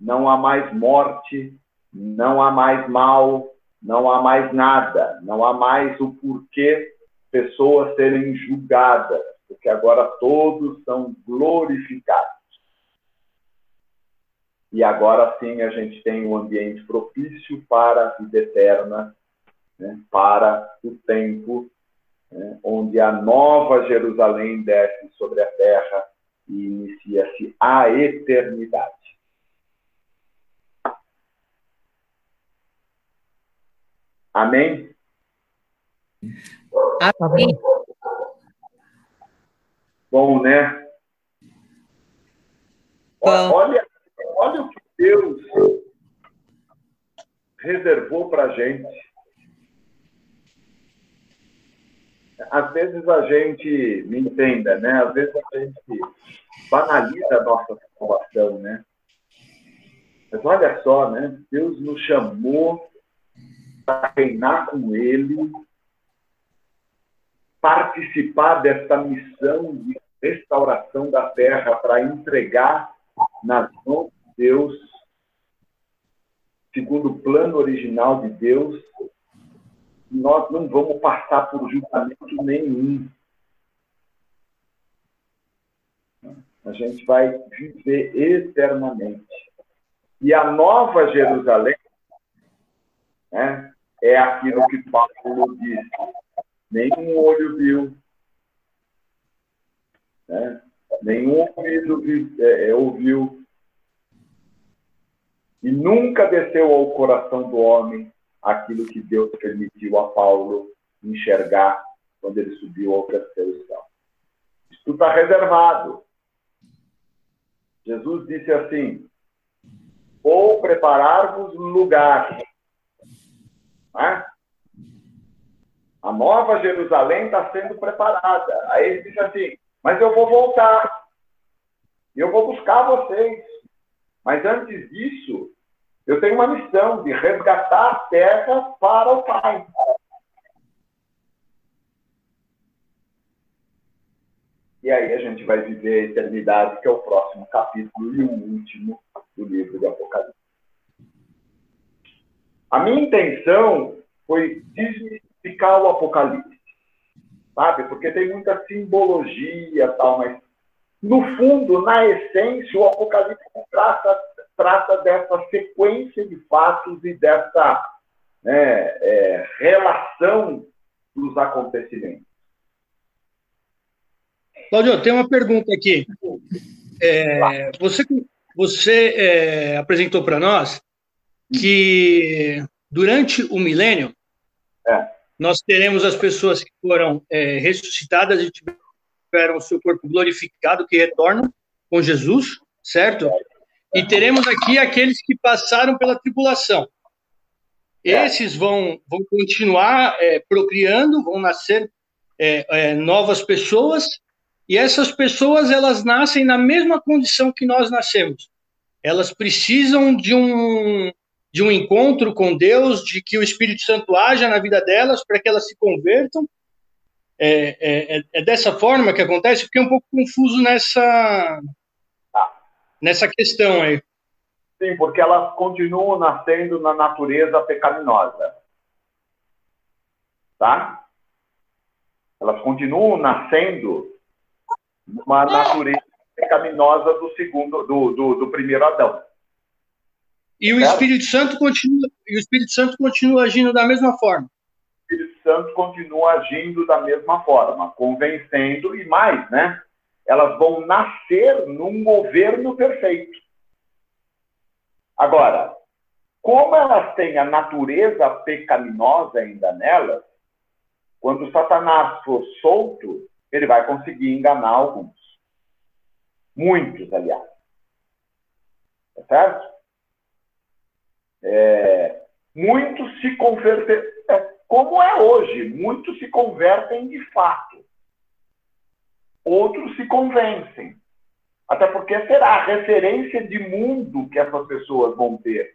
não há mais morte, não há mais mal, não há mais nada, não há mais o porquê pessoas serem julgadas, porque agora todos são glorificados. E agora sim a gente tem um ambiente propício para a vida eterna, né, para o tempo né, onde a nova Jerusalém desce sobre a terra e inicia-se a eternidade. Amém? Amém. Bom, né? Olha, olha o que Deus reservou para a gente. Às vezes a gente, me entenda, né? Às vezes a gente banaliza a nossa situação, né? Mas olha só, né? Deus nos chamou para reinar com Ele, participar desta missão de restauração da terra para entregar nas mãos Deus, segundo o plano original de Deus, nós não vamos passar por julgamento nenhum. A gente vai viver eternamente. E a nova Jerusalém né, é aquilo que Paulo disse. Nenhum olho viu, né? nenhum ouvido é, é, ouviu, e nunca desceu ao coração do homem aquilo que Deus permitiu a Paulo enxergar quando ele subiu ao terceiro céu. Isso está reservado. Jesus disse assim: Vou preparar-vos lugar né? A nova Jerusalém está sendo preparada. Aí ele diz assim: Mas eu vou voltar. Eu vou buscar vocês. Mas antes disso, eu tenho uma missão de resgatar a terra para o Pai. E aí a gente vai viver a eternidade, que é o próximo capítulo e o último do livro de Apocalipse. A minha intenção foi desmistificar o Apocalipse, sabe? Porque tem muita simbologia tal, mas no fundo, na essência, o Apocalipse trata, trata dessa sequência de fatos e dessa né, é, relação dos acontecimentos. Cláudio, tem uma pergunta aqui. É, você você é, apresentou para nós que durante o milênio é. nós teremos as pessoas que foram é, ressuscitadas e tiveram o seu corpo glorificado, que retornam com Jesus, certo? E teremos aqui aqueles que passaram pela tribulação. É. Esses vão, vão continuar é, procriando, vão nascer é, é, novas pessoas, e essas pessoas elas nascem na mesma condição que nós nascemos. Elas precisam de um, de um encontro com Deus, de que o Espírito Santo haja na vida delas para que elas se convertam. É, é, é, é dessa forma que acontece? Fiquei um pouco confuso nessa, nessa questão aí. Sim, porque elas continuam nascendo na natureza pecaminosa. Tá? Elas continuam nascendo numa natureza pecaminosa do segundo, do, do, do primeiro Adão. E o Espírito Santo continua, e o Espírito Santo continua agindo da mesma forma. O Espírito Santo continua agindo da mesma forma, convencendo e mais, né? Elas vão nascer num governo perfeito. Agora, como elas têm a natureza pecaminosa ainda nelas, quando Satanás for solto, ele vai conseguir enganar alguns. Muitos, aliás. Tá certo? É, muitos se convertem, é, como é hoje, muitos se convertem de fato. Outros se convencem. Até porque será a referência de mundo que essas pessoas vão ter.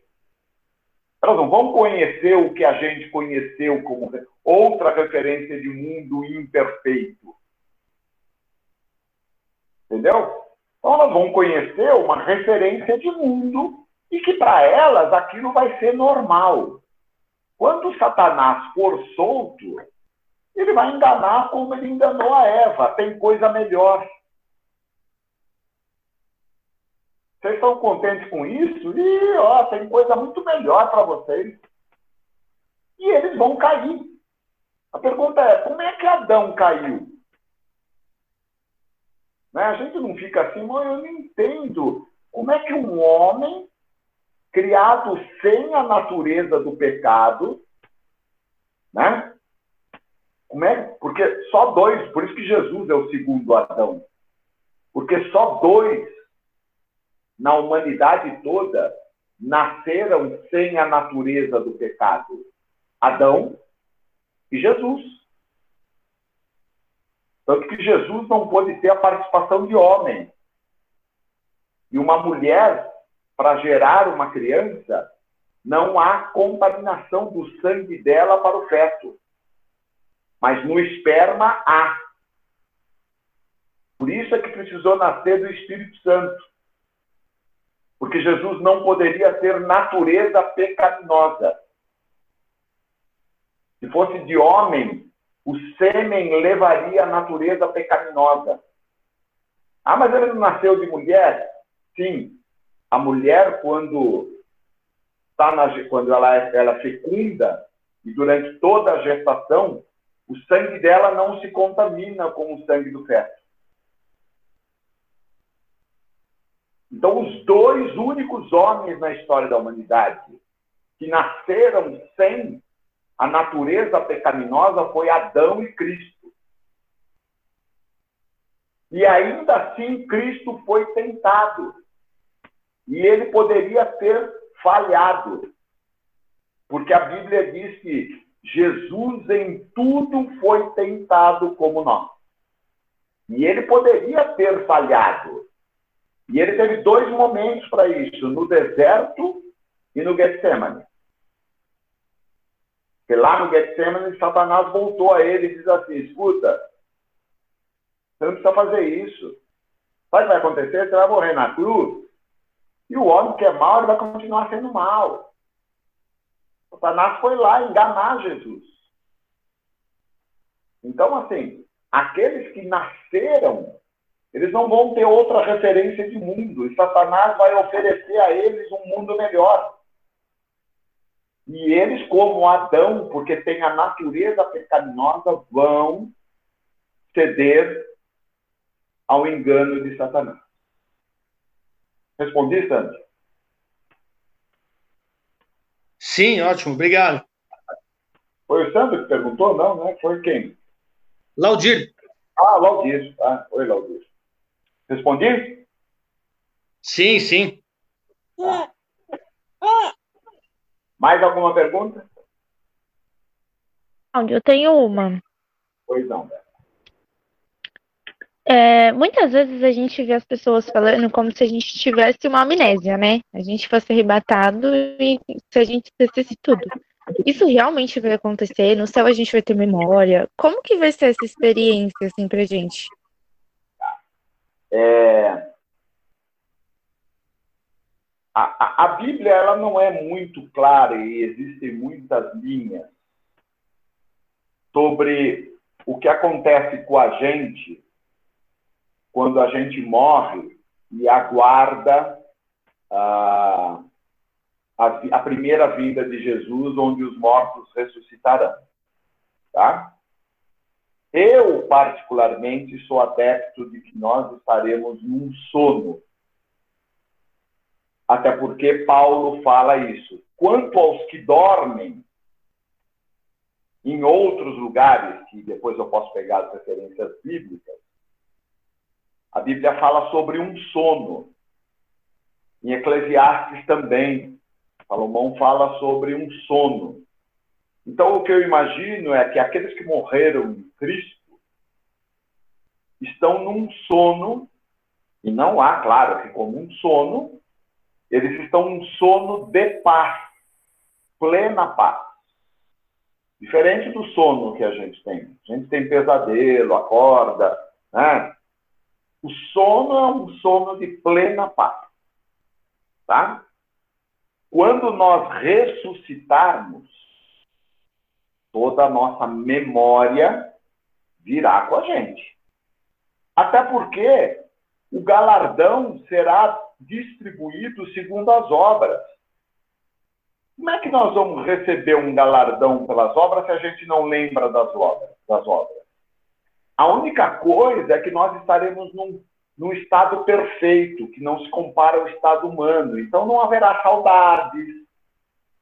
Elas não vão conhecer o que a gente conheceu como outra referência de mundo imperfeito. Entendeu? Então elas vão conhecer uma referência de mundo e que para elas aquilo vai ser normal. Quando Satanás for solto, ele vai enganar como ele enganou a Eva. Tem coisa melhor. Vocês estão contentes com isso? E ó, tem coisa muito melhor para vocês. E eles vão cair. A pergunta é: como é que Adão caiu? Né? A gente não fica assim, mas eu não entendo. Como é que um homem criado sem a natureza do pecado, né? Como é? Porque só dois, por isso que Jesus é o segundo Adão. Porque só dois na humanidade toda nasceram sem a natureza do pecado: Adão e Jesus. Tanto que Jesus não pôde ter a participação de homem. E uma mulher, para gerar uma criança, não há contaminação do sangue dela para o feto. Mas no esperma há. Por isso é que precisou nascer do Espírito Santo. Porque Jesus não poderia ter natureza pecaminosa. Se fosse de homem, o sêmen levaria a natureza pecaminosa. Ah, mas ele não nasceu de mulher? Sim. A mulher, quando, tá na, quando ela, ela fecunda, e durante toda a gestação, o sangue dela não se contamina com o sangue do feto. Então, os dois únicos homens na história da humanidade que nasceram sem a natureza pecaminosa foi Adão e Cristo. E ainda assim, Cristo foi tentado. E ele poderia ter falhado. Porque a Bíblia diz que Jesus em tudo foi tentado como nós. E ele poderia ter falhado. E ele teve dois momentos para isso, no deserto e no Getsemane. Porque lá no Getsemane, Satanás voltou a ele e diz assim: escuta, você não precisa fazer isso. O que vai acontecer? Você vai morrer na cruz. E o homem que é mau, ele vai continuar sendo mau. Satanás foi lá enganar Jesus. Então, assim, aqueles que nasceram, eles não vão ter outra referência de mundo. E Satanás vai oferecer a eles um mundo melhor. E eles, como Adão, porque tem a natureza pecaminosa, vão ceder ao engano de Satanás. Respondi, Sandy? Sim, ótimo, obrigado. Foi o Sandro que perguntou? Não, né? Foi quem? Laudir. Ah, Laudir. Ah, oi, Laudir. Respondi? Sim, sim. Ah. Mais alguma pergunta? Eu tenho uma. Pois não, é, muitas vezes a gente vê as pessoas falando como se a gente tivesse uma amnésia, né? A gente fosse arrebatado e se a gente esquecesse tudo. Isso realmente vai acontecer? No céu a gente vai ter memória? Como que vai ser essa experiência, assim, pra gente? É, a, a, Bíblia ela não é muito clara e existem muitas linhas sobre o que acontece com a gente quando a gente morre e aguarda a, a, a primeira vinda de Jesus, onde os mortos ressuscitarão. Tá? Eu, particularmente, sou adepto de que nós estaremos num sono até porque Paulo fala isso. Quanto aos que dormem, em outros lugares, que depois eu posso pegar as referências bíblicas, a Bíblia fala sobre um sono. Em Eclesiastes também, Salomão fala sobre um sono. Então, o que eu imagino é que aqueles que morreram em Cristo estão num sono, e não há, claro, que como um sono, eles estão num sono de paz, plena paz. Diferente do sono que a gente tem. A gente tem pesadelo, acorda, né? O sono é um sono de plena paz. Tá? Quando nós ressuscitarmos, toda a nossa memória virá com a gente. Até porque o galardão será distribuído segundo as obras. Como é que nós vamos receber um galardão pelas obras se a gente não lembra das obras? Das obras? A única coisa é que nós estaremos num, num estado perfeito, que não se compara ao estado humano. Então não haverá saudades,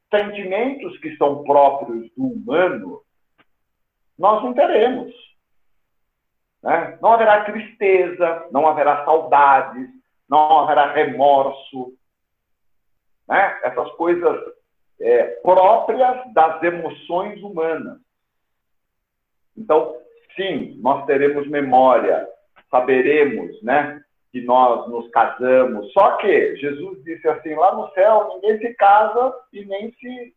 sentimentos que são próprios do humano, nós não teremos. Né? Não haverá tristeza, não haverá saudades, não haverá remorso. Né? Essas coisas é, próprias das emoções humanas. Então, sim, nós teremos memória, saberemos, né? Que nós nos casamos. Só que Jesus disse assim: lá no céu ninguém se casa e nem se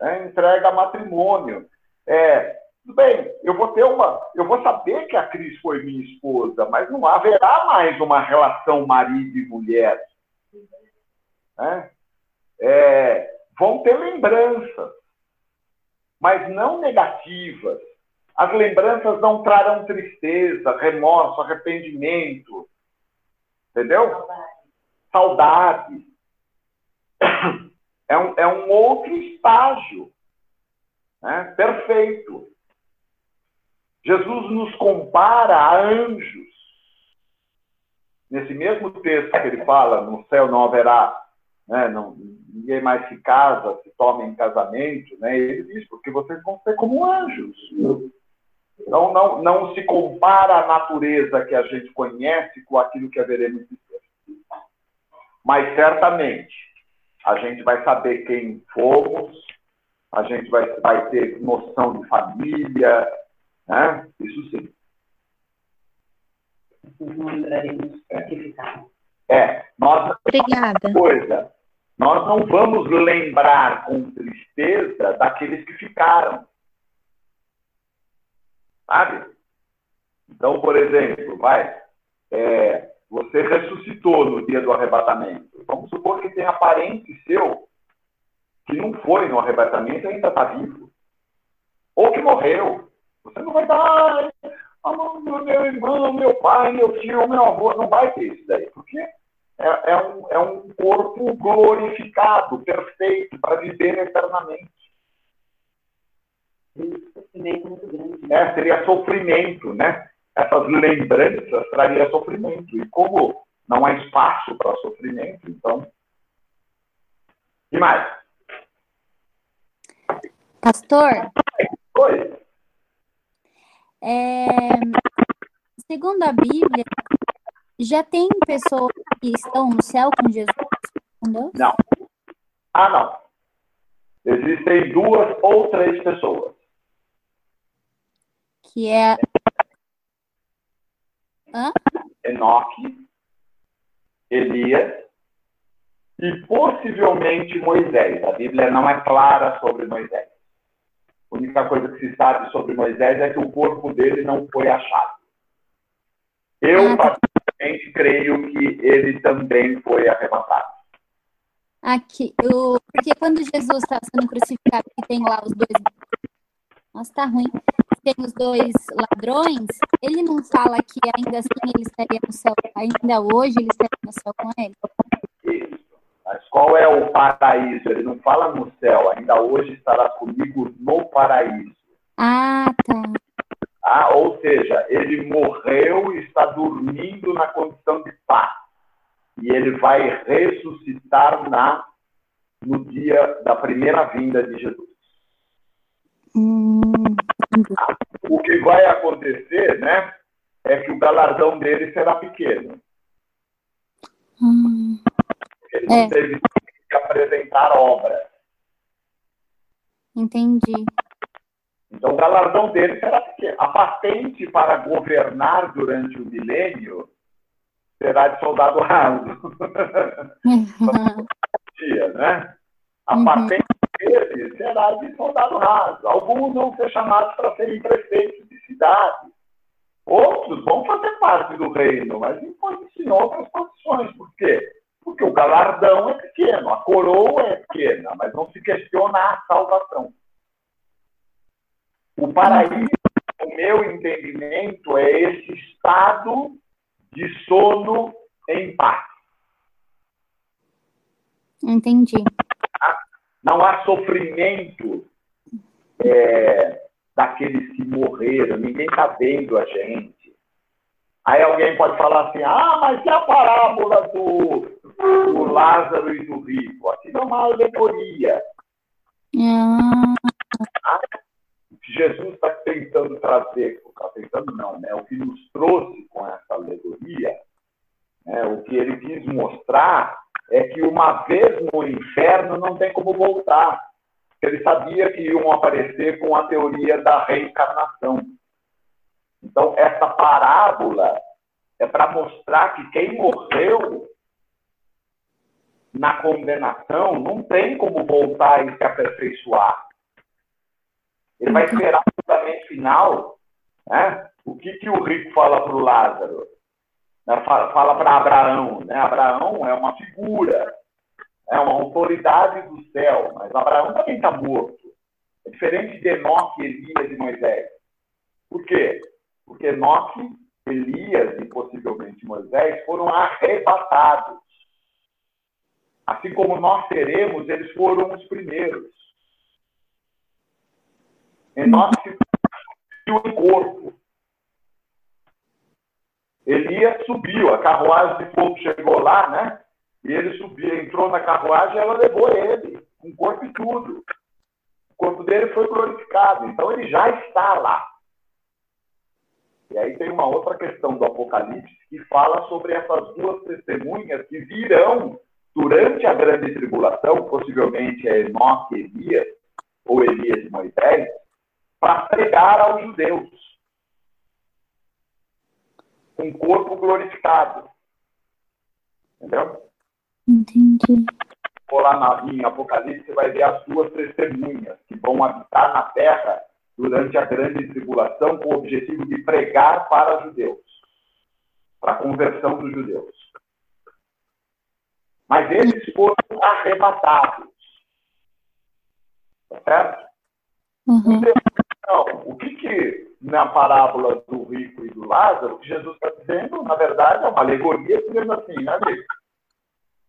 né, entrega matrimônio. É, tudo bem, eu vou ter uma. Eu vou saber que a Cris foi minha esposa, mas não haverá mais uma relação marido e mulher. Né? É, vão ter lembranças, mas não negativas. As lembranças não trarão tristeza, remorso, arrependimento. Entendeu? Saudade. É um, é um outro estágio. Né? Perfeito. Jesus nos compara a anjos. Nesse mesmo texto que ele fala, no céu não haverá, né, não, ninguém mais se casa, se toma em casamento, né, ele diz, porque vocês vão ser como anjos. Então, não, não se compara a natureza que a gente conhece com aquilo que haveremos de ser. Mas, certamente, a gente vai saber quem fomos, a gente vai, vai ter noção de família, né? Isso sim. Não lembraremos é. É, nós. Obrigada. Coisa, nós não vamos lembrar com tristeza daqueles que ficaram. Sabe? Então, por exemplo, vai, é, você ressuscitou no dia do arrebatamento. Vamos supor que tem parente seu que não foi no arrebatamento e ainda está vivo. Ou que morreu. Você não vai dar, ah, meu irmão, meu pai, meu tio, meu avô. Não vai ter isso daí. Porque é, é, um, é um corpo glorificado, perfeito, para viver eternamente. É, seria sofrimento, né? Essas lembranças traria sofrimento. E como não há espaço para sofrimento, então. E mais? Pastor? Oi. É, segundo a Bíblia, já tem pessoas que estão no céu com Jesus? Com Deus? Não. Ah, não. Existem duas ou três pessoas. Que é. Hã? Enoque, Elias e possivelmente Moisés. A Bíblia não é clara sobre Moisés. A única coisa que se sabe sobre Moisés é que o corpo dele não foi achado. Eu, ah, particularmente, creio que ele também foi arrebatado. Aqui, eu, porque quando Jesus está sendo crucificado, que tem lá os dois. Nossa, tá ruim. Tem os dois ladrões, ele não fala que ainda assim ele estaria no céu, ainda hoje ele estaria no céu com ele. Isso. Mas qual é o paraíso? Ele não fala no céu, ainda hoje estará comigo no paraíso. Ah, tá. Ah, ou seja, ele morreu e está dormindo na condição de paz. E ele vai ressuscitar na, no dia da primeira vinda de Jesus. O que vai acontecer, né, é que o galardão dele será pequeno. Hum. ele é. não teve que apresentar obra. Entendi. Então, o galardão dele será pequeno. A patente para governar durante o milênio será de soldado raso. Dia, né? A uhum. patente dele será de soldado raso. Alguns vão ser chamados para serem prefeitos de cidade. Outros vão fazer parte do reino, mas em outras posições. Por quê? Porque o galardão é pequeno, a coroa é pequena, mas não se questiona a salvação. O paraíso, no meu entendimento, é esse estado de sono em paz. Entendi. Não há sofrimento é, daqueles que morreram, ninguém está vendo a gente. Aí alguém pode falar assim: ah, mas e a parábola do, do Lázaro e do rico? Aquilo é uma alegoria. Ah. O que Jesus está tentando trazer, está tentando não, né? O que nos trouxe com essa alegoria, né? o que ele quis mostrar é que uma vez no inferno não tem como voltar. Ele sabia que iam aparecer com a teoria da reencarnação. Então, essa parábola é para mostrar que quem morreu na condenação não tem como voltar e se aperfeiçoar. Ele vai esperar o julgamento final. Né? O que, que o rico fala para o Lázaro? Né? Fala para Abraão. Né? Abraão é uma figura, é uma autoridade do céu, mas Abraão também está morto. É diferente de Enoque, Elias e Moisés. Por quê? Porque Enoque, Elias e possivelmente Moisés foram arrebatados. Assim como nós seremos, eles foram os primeiros. Enoque subiu em corpo. Elias subiu, a carruagem de fogo chegou lá, né? E ele subiu, entrou na carruagem e ela levou ele, com corpo e tudo. O corpo dele foi glorificado, então ele já está lá. E aí tem uma outra questão do Apocalipse que fala sobre essas duas testemunhas que virão durante a grande tribulação, possivelmente é Enoque e Elias, ou Elias e Moisés, para pregar aos judeus um corpo glorificado. Entendeu? Entendi. Por lá na, em Apocalipse, você vai ver as duas testemunhas que vão habitar na terra durante a grande tribulação com o objetivo de pregar para judeus, para a conversão dos judeus. Mas eles foram arrebatados. Tá certo? Uhum. Então, o que, que na parábola do rico e do Lázaro, que Jesus está dizendo, na verdade, é uma alegoria dizendo assim, amigo,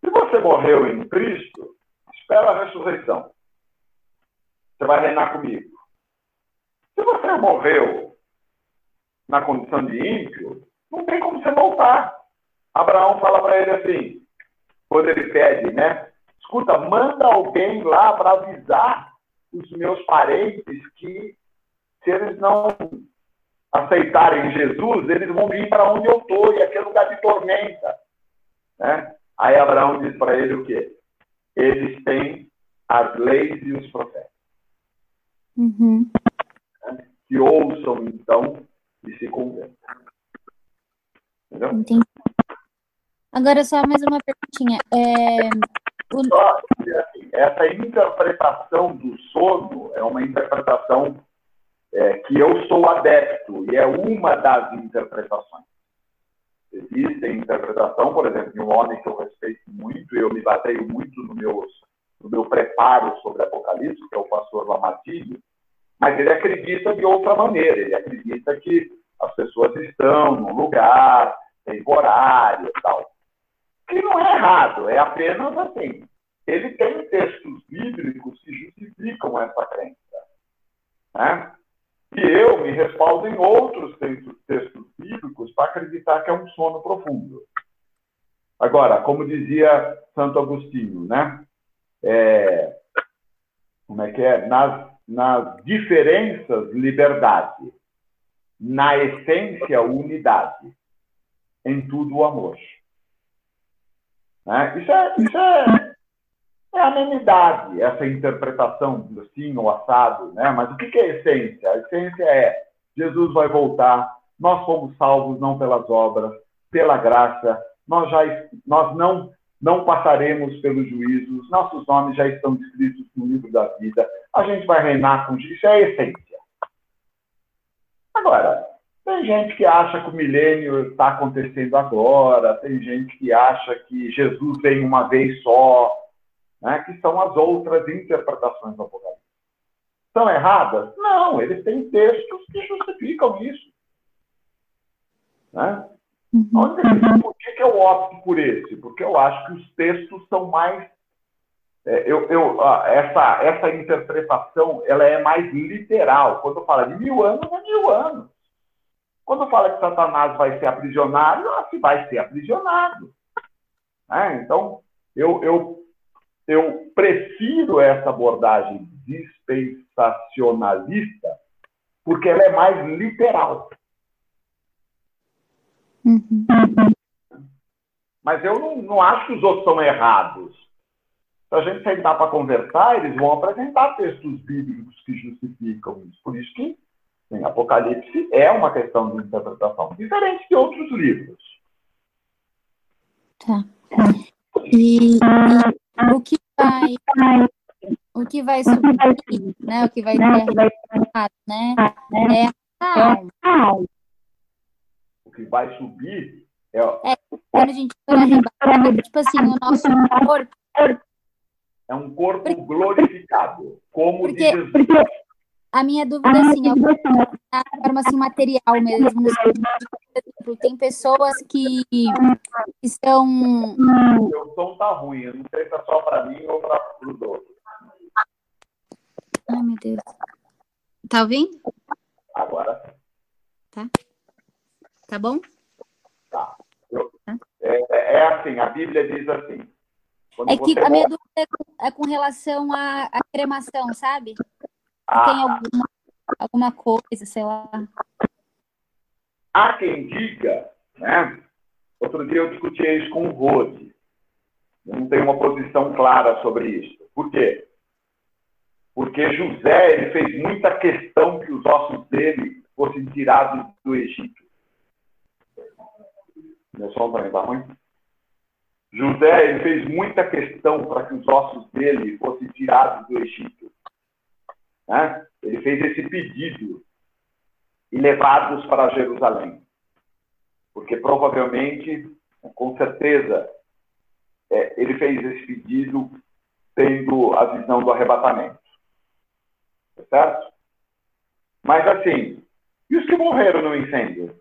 se você morreu em Cristo, espera a ressurreição. Você vai reinar comigo. Se você morreu na condição de ímpio, não tem como você voltar. Abraão fala para ele assim, quando ele pede, né? Escuta, manda alguém lá para avisar os meus parentes que se eles não aceitarem Jesus, eles vão vir para onde eu estou, e aqui é lugar de tormenta. Né? Aí Abraão diz para ele o quê? Eles têm as leis e os profetas. Uhum que ouçam, então, e se convertam. Entendeu? Entendi. Agora, só mais uma perguntinha. É... O... Só, assim, essa interpretação do sono é uma interpretação é, que eu sou adepto, e é uma das interpretações. Existe interpretação, por exemplo, de um homem que eu respeito muito, e eu me baseio muito no meu, no meu preparo sobre Apocalipse, que é o pastor Lamartine, mas ele acredita de outra maneira. Ele acredita que as pessoas estão num lugar temporário e tal. Que não é errado, é apenas assim. Ele tem textos bíblicos que justificam essa crença. Né? E eu me respaldo em outros textos, textos bíblicos para acreditar que é um sono profundo. Agora, como dizia Santo Agostinho, né? É, como é que é? Nas nas diferenças, liberdade. Na essência, unidade. Em tudo, o amor. Né? Isso, é, isso é, é amenidade, essa interpretação assim ou assado. Né? Mas o que, que é a essência? A essência é Jesus vai voltar, nós fomos salvos não pelas obras, pela graça, nós, já, nós não, não passaremos pelos juízos, nossos nomes já estão escritos no livro da vida, a gente vai reinar com isso, é a essência. Agora, tem gente que acha que o milênio está acontecendo agora, tem gente que acha que Jesus vem uma vez só, né, que são as outras interpretações do Apocalipse. São erradas? Não, eles têm textos que justificam isso. Né? A única questão por que eu opto por esse? Porque eu acho que os textos são mais. É, eu, eu, essa, essa interpretação ela é mais literal. Quando fala de mil anos, é mil anos. Quando fala que Satanás vai ser aprisionado, se vai ser aprisionado. É, então, eu, eu, eu prefiro essa abordagem dispensacionalista porque ela é mais literal. Mas eu não, não acho que os outros são errados. Se a gente sentar para conversar, eles vão apresentar textos bíblicos que justificam isso. Por isso que sim, Apocalipse é uma questão de interpretação, diferente de outros livros. Tá. E, e o que vai o que vai subir, né? O que vai ter né? É a alma que vai subir é. é quando a gente fala tipo assim, o nosso corpo. É um corpo glorificado, como porque, de Jesus. Porque a minha dúvida assim, é uma forma assim, material mesmo. No tem pessoas que, que são. O som tá ruim, eu não sei se é só para mim ou para os outros. Ai, meu Deus. Tá ouvindo? Agora. Tá. Tá bom? Tá. tá. É, é, assim, a Bíblia diz assim. É que a minha dúvida é com, é com relação à, à, cremação, sabe? Ah. Tem alguma, alguma coisa, sei lá. Há quem diga, né? Outro dia eu discuti isso com o Rose. Eu não tenho uma posição clara sobre isso. Por quê? Porque José ele fez muita questão que os ossos dele fossem tirados do Egito. Meu som também está ruim? José ele fez muita questão para que os ossos dele fossem tirados do Egito. Né? Ele fez esse pedido e levados para Jerusalém. Porque provavelmente, com certeza, é, ele fez esse pedido tendo a visão do arrebatamento. Tá certo? Mas assim, e os que morreram no incêndio?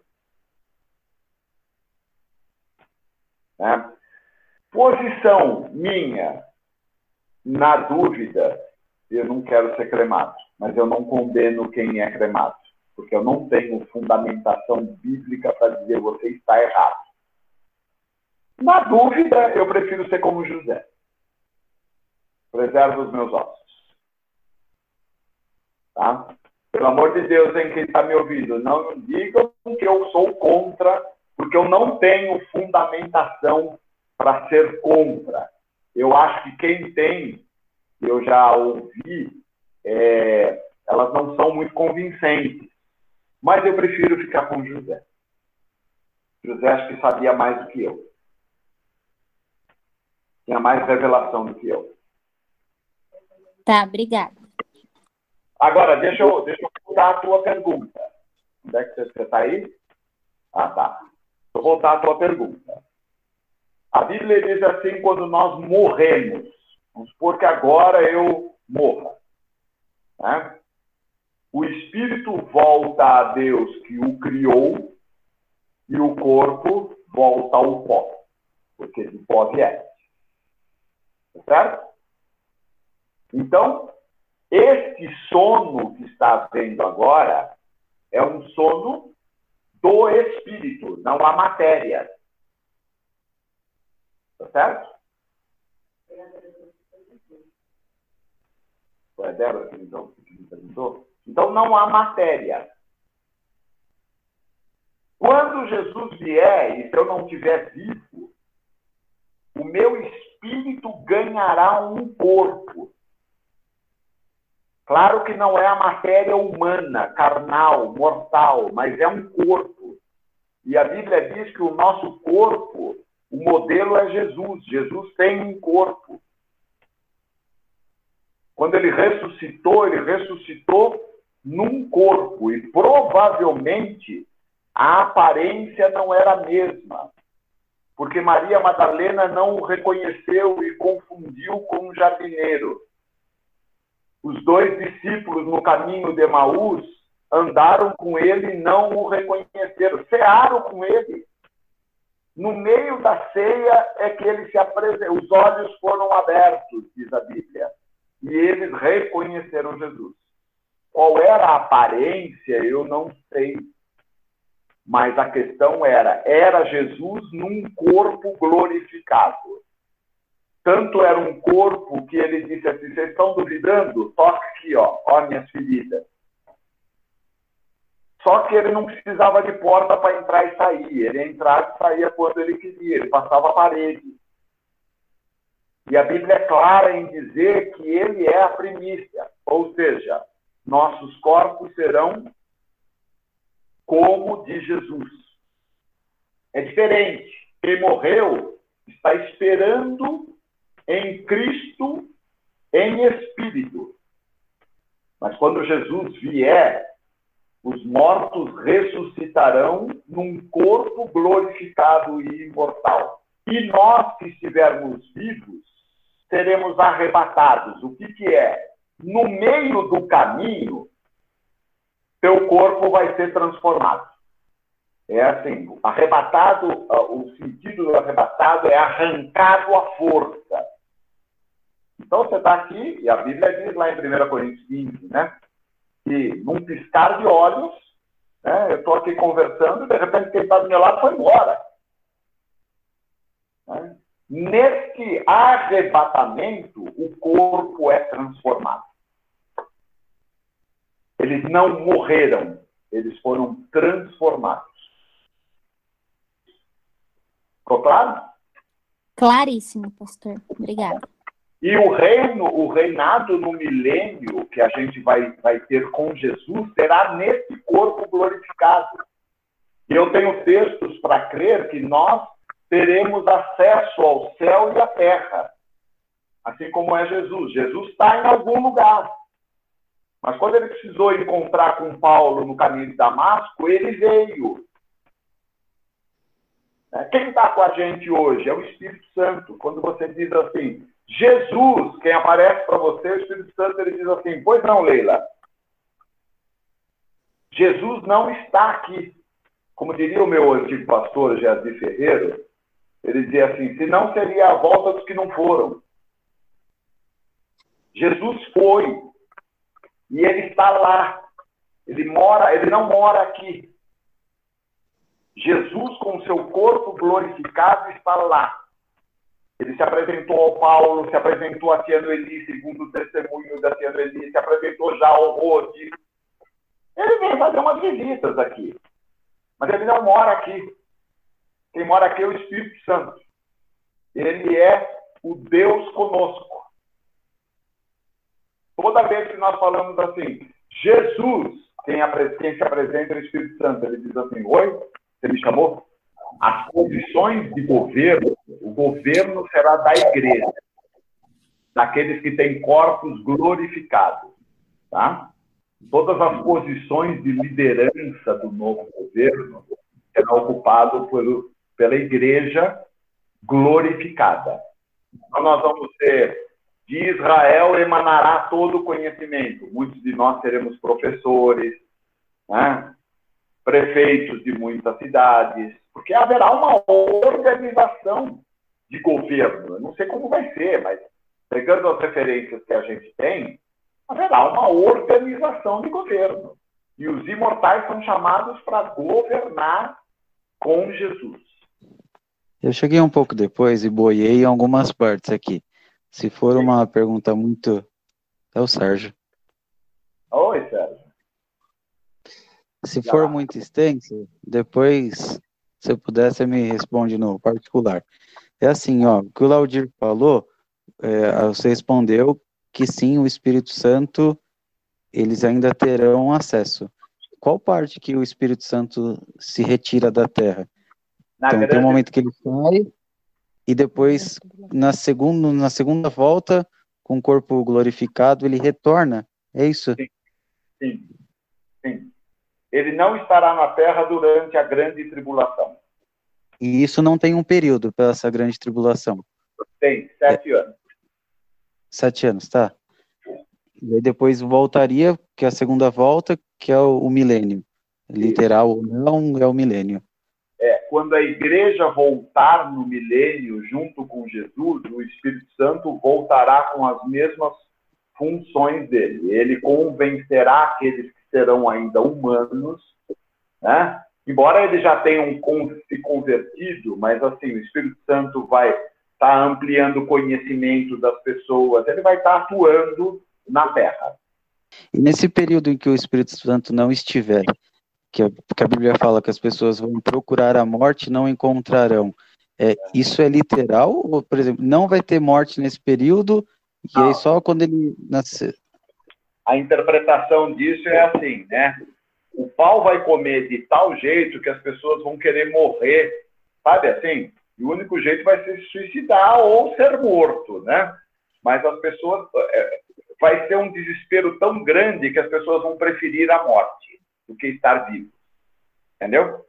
Né? Posição minha, na dúvida, eu não quero ser cremado, mas eu não condeno quem é cremado, porque eu não tenho fundamentação bíblica para dizer você está errado. Na dúvida, eu prefiro ser como José. Preserva os meus ossos. Tá? Pelo amor de Deus, em quem está me ouvindo, não digam que eu sou contra porque eu não tenho fundamentação para ser contra. Eu acho que quem tem, eu já ouvi, é, elas não são muito convincentes. Mas eu prefiro ficar com José. José acho que sabia mais do que eu. Tinha mais revelação do que eu. Tá, obrigada. Agora, deixa eu, deixa eu voltar a tua pergunta. Onde é que você está aí? Ah, tá. Vou voltar à tua pergunta. A Bíblia diz assim: quando nós morremos, vamos supor que agora eu morra. Né? O espírito volta a Deus que o criou e o corpo volta ao pó, porque de pó. Tá certo? Então, este sono que está vendo agora é um sono do espírito, não a matéria. Tá certo? Débora que me perguntou? Então não há matéria. Quando Jesus vier, e se eu não estiver vivo, o meu espírito ganhará um corpo. Claro que não é a matéria humana, carnal, mortal, mas é um corpo. E a Bíblia diz que o nosso corpo, o modelo é Jesus. Jesus tem um corpo. Quando ele ressuscitou, ele ressuscitou num corpo e provavelmente a aparência não era a mesma, porque Maria Madalena não o reconheceu e confundiu com um jardineiro. Os dois discípulos no caminho de Maús andaram com ele e não o reconheceram, cearam com ele. No meio da ceia é que ele se apresentou, os olhos foram abertos, diz a Bíblia, e eles reconheceram Jesus. Qual era a aparência, eu não sei. Mas a questão era: era Jesus num corpo glorificado. Tanto era um corpo que ele disse assim: vocês estão duvidando? Toca aqui, ó, ó minhas feridas. Só que ele não precisava de porta para entrar e sair. Ele entrava e saía quando ele queria, ele passava a parede. E a Bíblia é clara em dizer que ele é a primícia, ou seja, nossos corpos serão como de Jesus. É diferente. Quem morreu está esperando em Cristo em espírito. Mas quando Jesus vier, os mortos ressuscitarão num corpo glorificado e imortal. E nós que estivermos vivos, seremos arrebatados. O que, que é? no meio do caminho, teu corpo vai ser transformado. É assim, arrebatado, o sentido do arrebatado é arrancado à força. Então você está aqui, e a Bíblia diz lá em 1 Coríntios 15, né? Que num piscar de olhos, né, eu estou aqui conversando, e de repente quem está do meu lado foi embora. Né? Nesse arrebatamento, o corpo é transformado. Eles não morreram, eles foram transformados. Ficou claro? Claríssimo, pastor. Obrigada. E o reino, o reinado no milênio que a gente vai, vai ter com Jesus será nesse corpo glorificado. E eu tenho textos para crer que nós teremos acesso ao céu e à terra, assim como é Jesus. Jesus está em algum lugar. Mas quando ele precisou encontrar com Paulo no caminho de Damasco, ele veio. Né? Quem está com a gente hoje é o Espírito Santo. Quando você diz assim, Jesus, quem aparece para você, o Espírito Santo, ele diz assim: Pois não, Leila. Jesus não está aqui. Como diria o meu antigo pastor, Jazir Ferreiro, ele dizia assim: se não seria a volta dos que não foram. Jesus foi, e ele está lá. Ele mora, ele não mora aqui. Jesus, com seu corpo glorificado, está lá. Ele se apresentou ao Paulo, se apresentou a Tiano Eli, segundo o testemunho da Tiano Eli, se apresentou já ao Rode. Ele vem fazer umas visitas aqui. Mas ele não mora aqui. Quem mora aqui é o Espírito Santo. Ele é o Deus conosco. Toda vez que nós falamos assim, Jesus, quem, quem se apresenta é o Espírito Santo, ele diz assim: Oi, você me chamou? As condições de governo, o governo será da igreja, daqueles que têm corpos glorificados. Tá? Todas as posições de liderança do novo governo serão ocupadas por, pela igreja glorificada. Então, nós vamos ter de Israel emanará todo o conhecimento. Muitos de nós seremos professores, né? prefeitos de muitas cidades, porque haverá uma organização de governo. Eu não sei como vai ser, mas pegando as referências que a gente tem, haverá uma organização de governo. E os imortais são chamados para governar com Jesus. Eu cheguei um pouco depois e boiei em algumas partes aqui. Se for uma pergunta muito. É o Sérgio. Oi, Sérgio. Se for muito extenso, depois, se eu puder, você me responde no particular. É assim, ó, o que o Laudir falou, é, você respondeu que sim, o Espírito Santo, eles ainda terão acesso. Qual parte que o Espírito Santo se retira da Terra? Na então, grande... tem um momento que ele sai, e depois, na segunda, na segunda volta, com o corpo glorificado, ele retorna. É isso? Sim. Sim. Sim. Ele não estará na terra durante a grande tribulação. E isso não tem um período para essa grande tribulação? Tem, sete é. anos. Sete anos, tá. E aí depois voltaria, que é a segunda volta, que é o, o milênio. Literal ou não, é o milênio. Quando a igreja voltar no milênio junto com Jesus, o Espírito Santo voltará com as mesmas funções dele. Ele convencerá aqueles que serão ainda humanos, né? embora eles já tenham se convertido, mas assim, o Espírito Santo vai estar tá ampliando o conhecimento das pessoas, ele vai estar tá atuando na Terra. E nesse período em que o Espírito Santo não estiver, que a, que a Bíblia fala que as pessoas vão procurar a morte e não encontrarão, é, isso é literal? Ou, por exemplo, não vai ter morte nesse período, e não. aí só quando ele nascer? A interpretação disso é assim, né? o pau vai comer de tal jeito que as pessoas vão querer morrer, sabe assim? E o único jeito vai ser se suicidar ou ser morto, né? Mas as pessoas. É, vai ser um desespero tão grande que as pessoas vão preferir a morte do que estar vivo. Entendeu?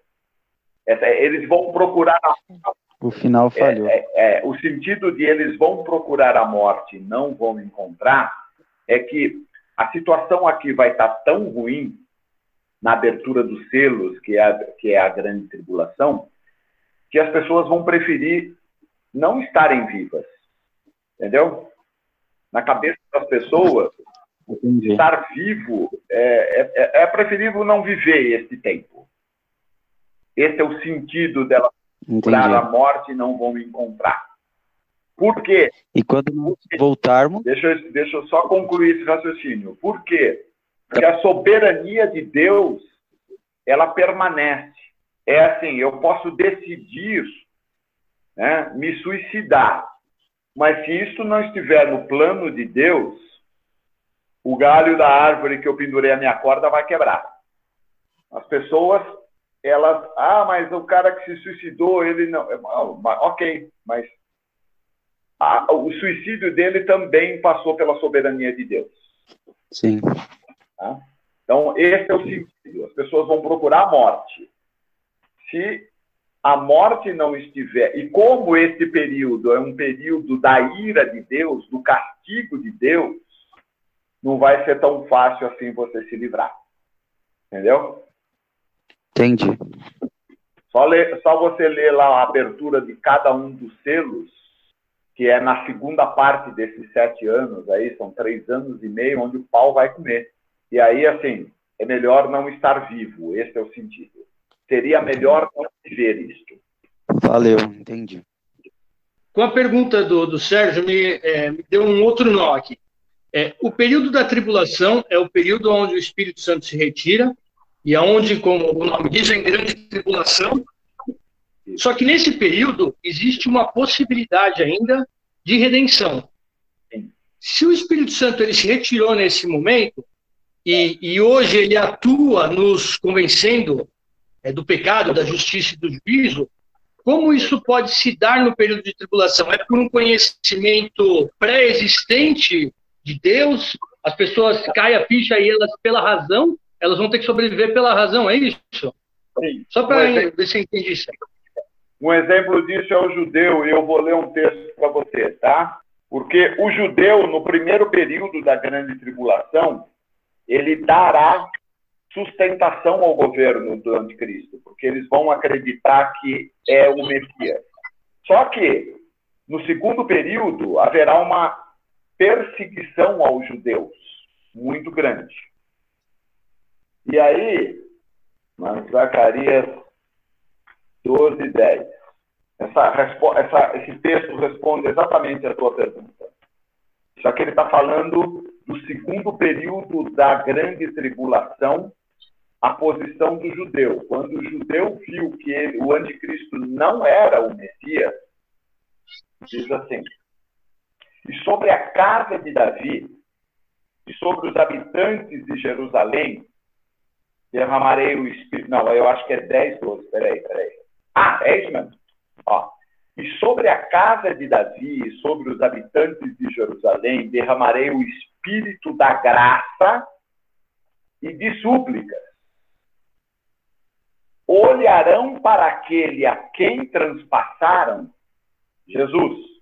eles vão procurar. A, o final falhou. É, é, é, o sentido de eles vão procurar a morte e não vão encontrar é que a situação aqui vai estar tão ruim na abertura dos selos, que é, a, que é a grande tribulação, que as pessoas vão preferir não estarem vivas. Entendeu? Na cabeça das pessoas, Entendi. estar vivo é, é, é, é, preferível não viver esse tempo. Esse é o sentido dela procurar a morte e não vão encontrar. Por quê? E quando nós voltarmos. Deixa, eu, deixa eu só concluir esse raciocínio. Por quê? Porque a soberania de Deus, ela permanece. É assim, eu posso decidir né, me suicidar, mas se isso não estiver no plano de Deus, o galho da árvore que eu pendurei a minha corda vai quebrar. As pessoas, elas, ah, mas o cara que se suicidou, ele não, ok, mas a, o suicídio dele também passou pela soberania de Deus. Sim. Tá? Então, esse é o sentido. As pessoas vão procurar a morte. Se a morte não estiver, e como esse período é um período da ira de Deus, do castigo de Deus, não vai ser tão fácil assim você se livrar. Entendeu? Entendi. Só, ler, só você ler lá a abertura de cada um dos selos, que é na segunda parte desses sete anos aí, são três anos e meio, onde o pau vai comer. E aí, assim, é melhor não estar vivo, esse é o sentido. Seria melhor não viver isto. Valeu, entendi. Com a pergunta do, do Sérgio, me, é, me deu um outro nó aqui. É, o período da tribulação é o período onde o Espírito Santo se retira e aonde, como o nome diz, é em grande tribulação. Só que nesse período existe uma possibilidade ainda de redenção. Se o Espírito Santo ele se retirou nesse momento, e, e hoje ele atua nos convencendo é, do pecado, da justiça e do juízo, como isso pode se dar no período de tribulação? É por um conhecimento pré-existente de Deus? As pessoas caem a ficha e elas, pela razão, elas vão ter que sobreviver pela razão, é isso? Sim. Só para um ver se entendi isso. Um exemplo disso é o judeu, e eu vou ler um texto para você, tá? Porque o judeu, no primeiro período da grande tribulação, ele dará sustentação ao governo do anticristo, porque eles vão acreditar que é o Messias. Só que, no segundo período, haverá uma perseguição aos judeus muito grande. E aí, Zacarias 12, 10. Essa, essa, esse texto responde exatamente a tua pergunta. Só que ele está falando do segundo período da grande tribulação, a posição do judeu. Quando o judeu viu que ele, o anticristo não era o Messias, Diz assim: E sobre a casa de Davi, e sobre os habitantes de Jerusalém, derramarei o Espírito. Não, eu acho que é 10, 12. Peraí, peraí. Ah, é isso mesmo. Ó. E sobre a casa de Davi e sobre os habitantes de Jerusalém derramarei o espírito da graça e de súplicas. Olharão para aquele a quem transpassaram Jesus.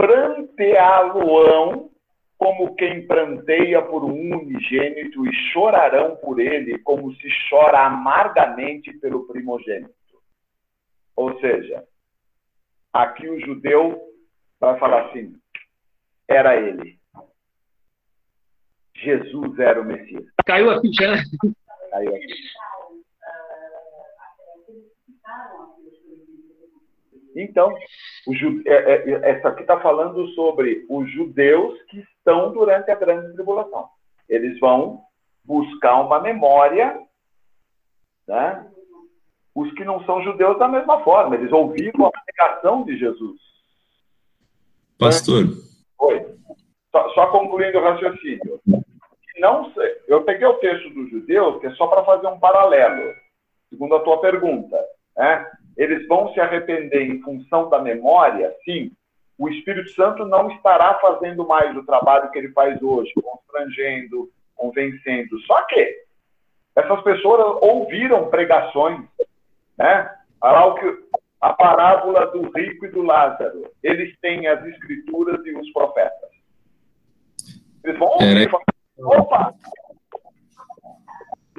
Pranteá-lo-ão como quem pranteia por um unigênito e chorarão por ele como se chora amargamente pelo primogênito. Ou seja, aqui o judeu vai falar assim: era ele. Jesus era o Messias. Caiu a ficha, né? Caiu aqui. Então. É, é, é, essa aqui está falando sobre os judeus que estão durante a grande tribulação. Eles vão buscar uma memória, né? Os que não são judeus da mesma forma, eles ouviram a pregação de Jesus. Pastor. Oi. Só, só concluindo o raciocínio. Não sei, eu peguei o texto dos judeus, que é só para fazer um paralelo, segundo a tua pergunta. Né? Eles vão se arrepender em função da memória? Sim. O Espírito Santo não estará fazendo mais o trabalho que ele faz hoje, constrangendo, convencendo. Só que essas pessoas ouviram pregações, né? A parábola do rico e do Lázaro. Eles têm as escrituras e os profetas. Eles vão ouvir. Opa!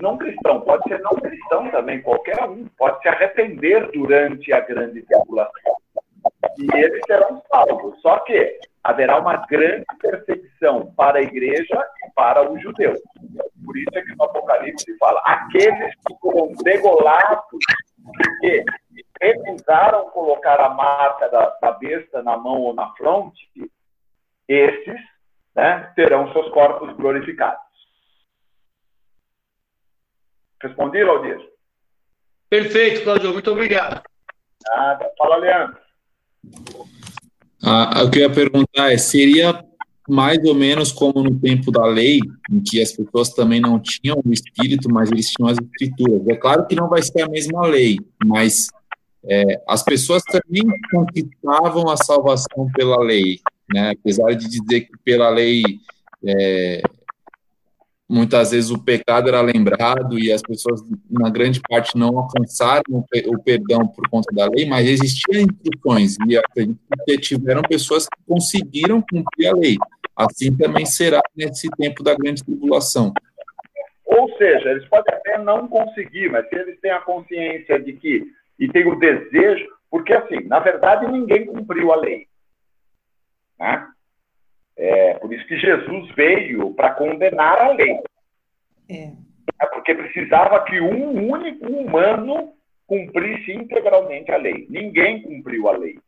Não cristão, pode ser não cristão também, qualquer um, pode se arrepender durante a grande tribulação. E eles serão salvos. Só que haverá uma grande perseguição para a igreja e para os judeus. Por isso é que no Apocalipse fala: aqueles que foram degolados, que recusaram colocar a marca da, da besta na mão ou na fronte, esses né, terão seus corpos glorificados. Respondi, Laudir? Perfeito, Claudio. Muito obrigado. Nada. Fala, Leandro. Ah, o que eu ia perguntar é, seria mais ou menos como no tempo da lei, em que as pessoas também não tinham o espírito, mas eles tinham as escrituras. É claro que não vai ser a mesma lei, mas é, as pessoas também conquistavam a salvação pela lei, né? apesar de dizer que pela lei é, muitas vezes o pecado era lembrado e as pessoas, na grande parte, não alcançaram o perdão por conta da lei, mas existiam instruções e acredito que tiveram pessoas que conseguiram cumprir a lei. Assim também será nesse tempo da grande tribulação. Ou seja, eles podem até não conseguir, mas se eles têm a consciência de que, e têm o desejo, porque assim, na verdade, ninguém cumpriu a lei. Né? É, por isso que Jesus veio para condenar a lei. É. é. Porque precisava que um único humano cumprisse integralmente a lei. Ninguém cumpriu a lei.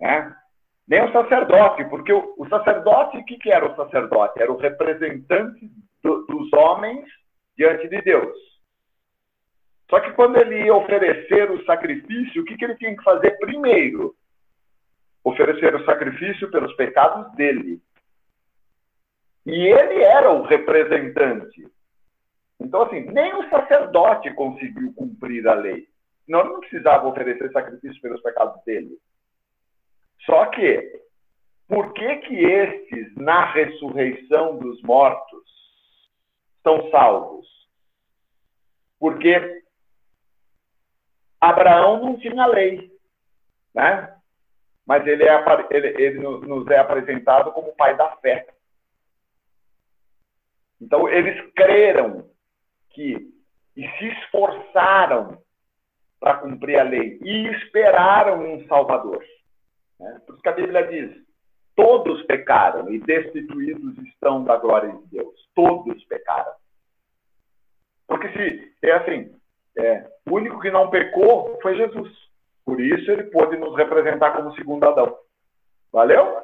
É? Nem o sacerdote, porque o, o sacerdote, o que, que, era o sacerdote? Era o representante do, dos homens diante de Deus. Só que quando ele ia oferecer o sacrifício, o que, que ele tinha que fazer primeiro? Oferecer o sacrifício pelos pecados dele. E ele era o representante. Então, assim, nem o sacerdote conseguiu cumprir a lei. Senão ele não precisava oferecer sacrifício pelos pecados dele. Só que, por que que estes, na ressurreição dos mortos, são salvos? Porque Abraão não tinha lei, né? Mas ele, é, ele, ele nos é apresentado como pai da fé. Então, eles creram que e se esforçaram para cumprir a lei e esperaram um Salvador. Né? Por isso que a Bíblia diz: todos pecaram e destituídos estão da glória de Deus. Todos pecaram. Porque se é assim, é, o único que não pecou foi Jesus. Por isso ele pôde nos representar como segundo Adão. Valeu?